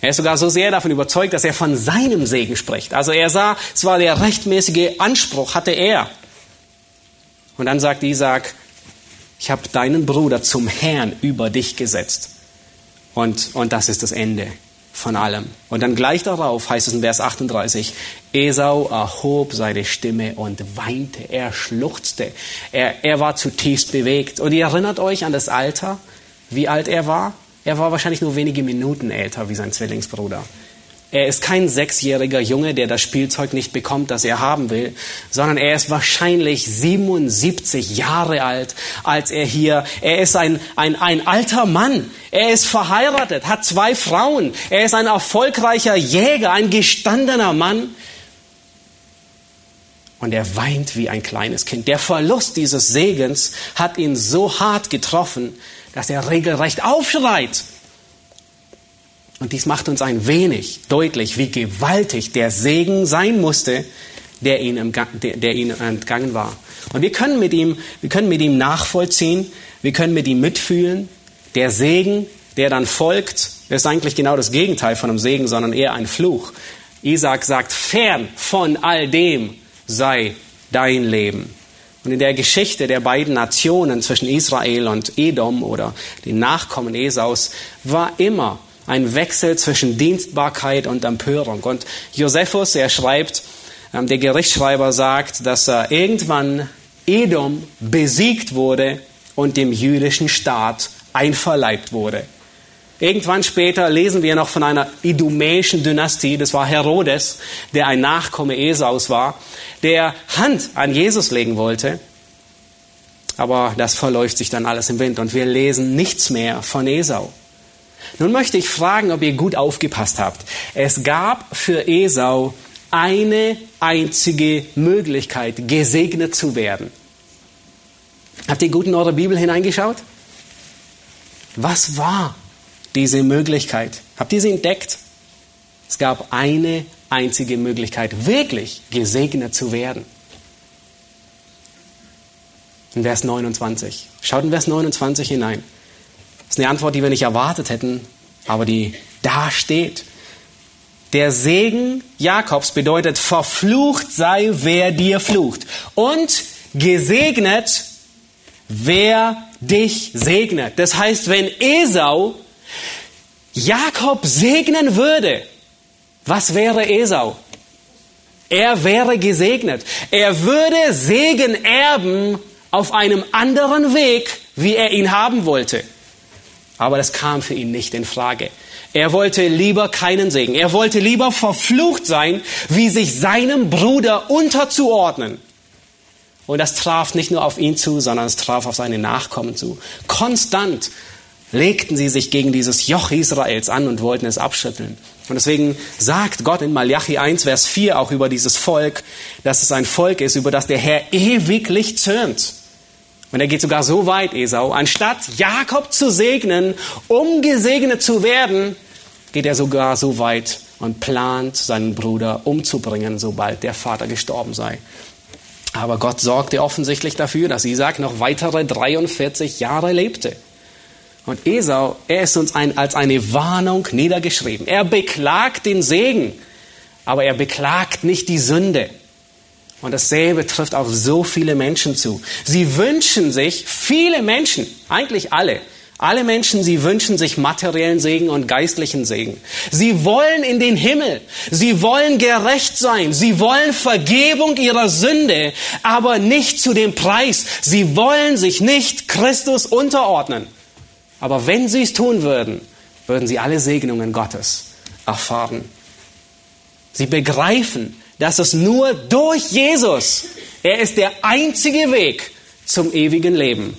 Er ist sogar so sehr davon überzeugt, dass er von seinem Segen spricht. Also er sah, es war der rechtmäßige Anspruch, hatte er. Und dann sagt Isaac, ich habe deinen Bruder zum Herrn über dich gesetzt. Und, und das ist das Ende von allem. Und dann gleich darauf heißt es in Vers 38, Esau erhob seine Stimme und weinte, er schluchzte, er, er war zutiefst bewegt. Und ihr erinnert euch an das Alter, wie alt er war? Er war wahrscheinlich nur wenige Minuten älter wie sein Zwillingsbruder. Er ist kein sechsjähriger Junge, der das Spielzeug nicht bekommt, das er haben will, sondern er ist wahrscheinlich 77 Jahre alt, als er hier, er ist ein, ein, ein alter Mann, er ist verheiratet, hat zwei Frauen, er ist ein erfolgreicher Jäger, ein gestandener Mann. Und er weint wie ein kleines Kind. Der Verlust dieses Segens hat ihn so hart getroffen, dass er regelrecht aufschreit. Und dies macht uns ein wenig deutlich, wie gewaltig der Segen sein musste, der ihm, der, ihm entgangen war. Und wir können mit ihm, wir können mit ihm nachvollziehen, wir können mit ihm mitfühlen. Der Segen, der dann folgt, ist eigentlich genau das Gegenteil von einem Segen, sondern eher ein Fluch. Isaac sagt, fern von all dem sei dein Leben. Und in der Geschichte der beiden Nationen zwischen Israel und Edom oder den Nachkommen Esaus war immer ein Wechsel zwischen Dienstbarkeit und Empörung. Und Josephus, er schreibt, ähm, der Gerichtsschreiber sagt, dass irgendwann Edom besiegt wurde und dem jüdischen Staat einverleibt wurde. Irgendwann später lesen wir noch von einer idumäischen Dynastie, das war Herodes, der ein Nachkomme Esaus war, der Hand an Jesus legen wollte. Aber das verläuft sich dann alles im Wind und wir lesen nichts mehr von Esau. Nun möchte ich fragen, ob ihr gut aufgepasst habt. Es gab für Esau eine einzige Möglichkeit, gesegnet zu werden. Habt ihr gut in eure Bibel hineingeschaut? Was war diese Möglichkeit? Habt ihr sie entdeckt? Es gab eine einzige Möglichkeit, wirklich gesegnet zu werden. In Vers 29. Schaut in Vers 29 hinein. Das ist eine Antwort, die wir nicht erwartet hätten, aber die da steht. Der Segen Jakobs bedeutet, verflucht sei, wer dir flucht. Und gesegnet, wer dich segnet. Das heißt, wenn Esau Jakob segnen würde, was wäre Esau? Er wäre gesegnet. Er würde Segen erben auf einem anderen Weg, wie er ihn haben wollte. Aber das kam für ihn nicht in Frage. Er wollte lieber keinen Segen. Er wollte lieber verflucht sein, wie sich seinem Bruder unterzuordnen. Und das traf nicht nur auf ihn zu, sondern es traf auf seine Nachkommen zu. Konstant legten sie sich gegen dieses Joch Israels an und wollten es abschütteln. Und deswegen sagt Gott in Malachi 1, Vers 4 auch über dieses Volk, dass es ein Volk ist, über das der Herr ewiglich zürnt. Und er geht sogar so weit, Esau, anstatt Jakob zu segnen, um gesegnet zu werden, geht er sogar so weit und plant, seinen Bruder umzubringen, sobald der Vater gestorben sei. Aber Gott sorgte offensichtlich dafür, dass Isaac noch weitere 43 Jahre lebte. Und Esau, er ist uns ein, als eine Warnung niedergeschrieben. Er beklagt den Segen, aber er beklagt nicht die Sünde. Und dasselbe trifft auf so viele Menschen zu. Sie wünschen sich, viele Menschen, eigentlich alle, alle Menschen, sie wünschen sich materiellen Segen und geistlichen Segen. Sie wollen in den Himmel. Sie wollen gerecht sein. Sie wollen Vergebung ihrer Sünde, aber nicht zu dem Preis. Sie wollen sich nicht Christus unterordnen. Aber wenn sie es tun würden, würden sie alle Segnungen Gottes erfahren. Sie begreifen, dass es nur durch Jesus, er ist der einzige Weg zum ewigen Leben,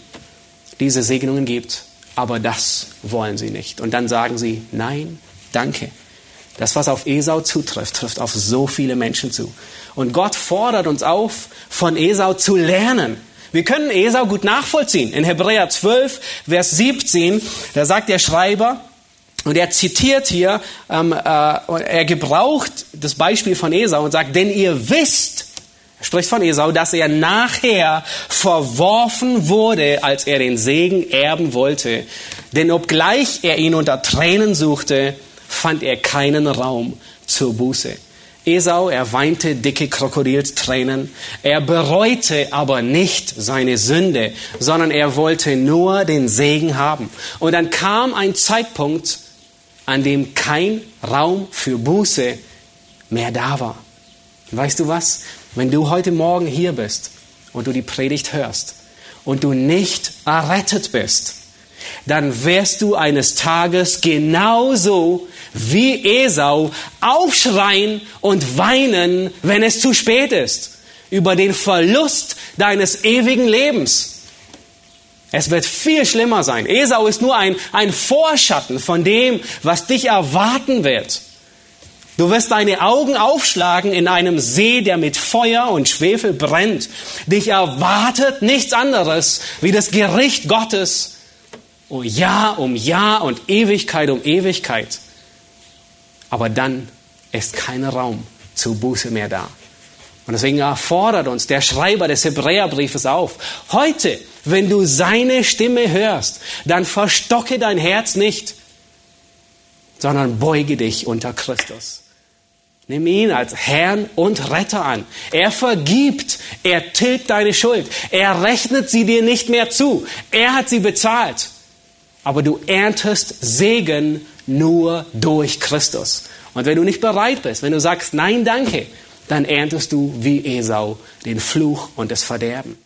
diese Segnungen gibt. Aber das wollen sie nicht. Und dann sagen sie, nein, danke. Das, was auf Esau zutrifft, trifft auf so viele Menschen zu. Und Gott fordert uns auf, von Esau zu lernen. Wir können Esau gut nachvollziehen. In Hebräer 12, Vers 17, da sagt der Schreiber, und er zitiert hier, ähm, äh, er gebraucht das Beispiel von Esau und sagt, denn ihr wisst, er spricht von Esau, dass er nachher verworfen wurde, als er den Segen erben wollte. Denn obgleich er ihn unter Tränen suchte, fand er keinen Raum zur Buße. Esau, er weinte dicke Krokodilstränen. Er bereute aber nicht seine Sünde, sondern er wollte nur den Segen haben. Und dann kam ein Zeitpunkt, an dem kein Raum für Buße mehr da war. Weißt du was? Wenn du heute Morgen hier bist und du die Predigt hörst und du nicht errettet bist, dann wirst du eines Tages genauso wie Esau aufschreien und weinen, wenn es zu spät ist, über den Verlust deines ewigen Lebens. Es wird viel schlimmer sein. Esau ist nur ein, ein Vorschatten von dem, was dich erwarten wird. Du wirst deine Augen aufschlagen in einem See, der mit Feuer und Schwefel brennt. Dich erwartet nichts anderes wie das Gericht Gottes. Oh Jahr um Jahr und Ewigkeit um Ewigkeit. Aber dann ist kein Raum zur Buße mehr da. Und deswegen erfordert uns der Schreiber des Hebräerbriefes auf. Heute, wenn du seine Stimme hörst, dann verstocke dein Herz nicht, sondern beuge dich unter Christus. Nimm ihn als Herrn und Retter an. Er vergibt, er tilgt deine Schuld, er rechnet sie dir nicht mehr zu, er hat sie bezahlt. Aber du erntest Segen nur durch Christus. Und wenn du nicht bereit bist, wenn du sagst, nein, danke, dann erntest du wie Esau den Fluch und das Verderben.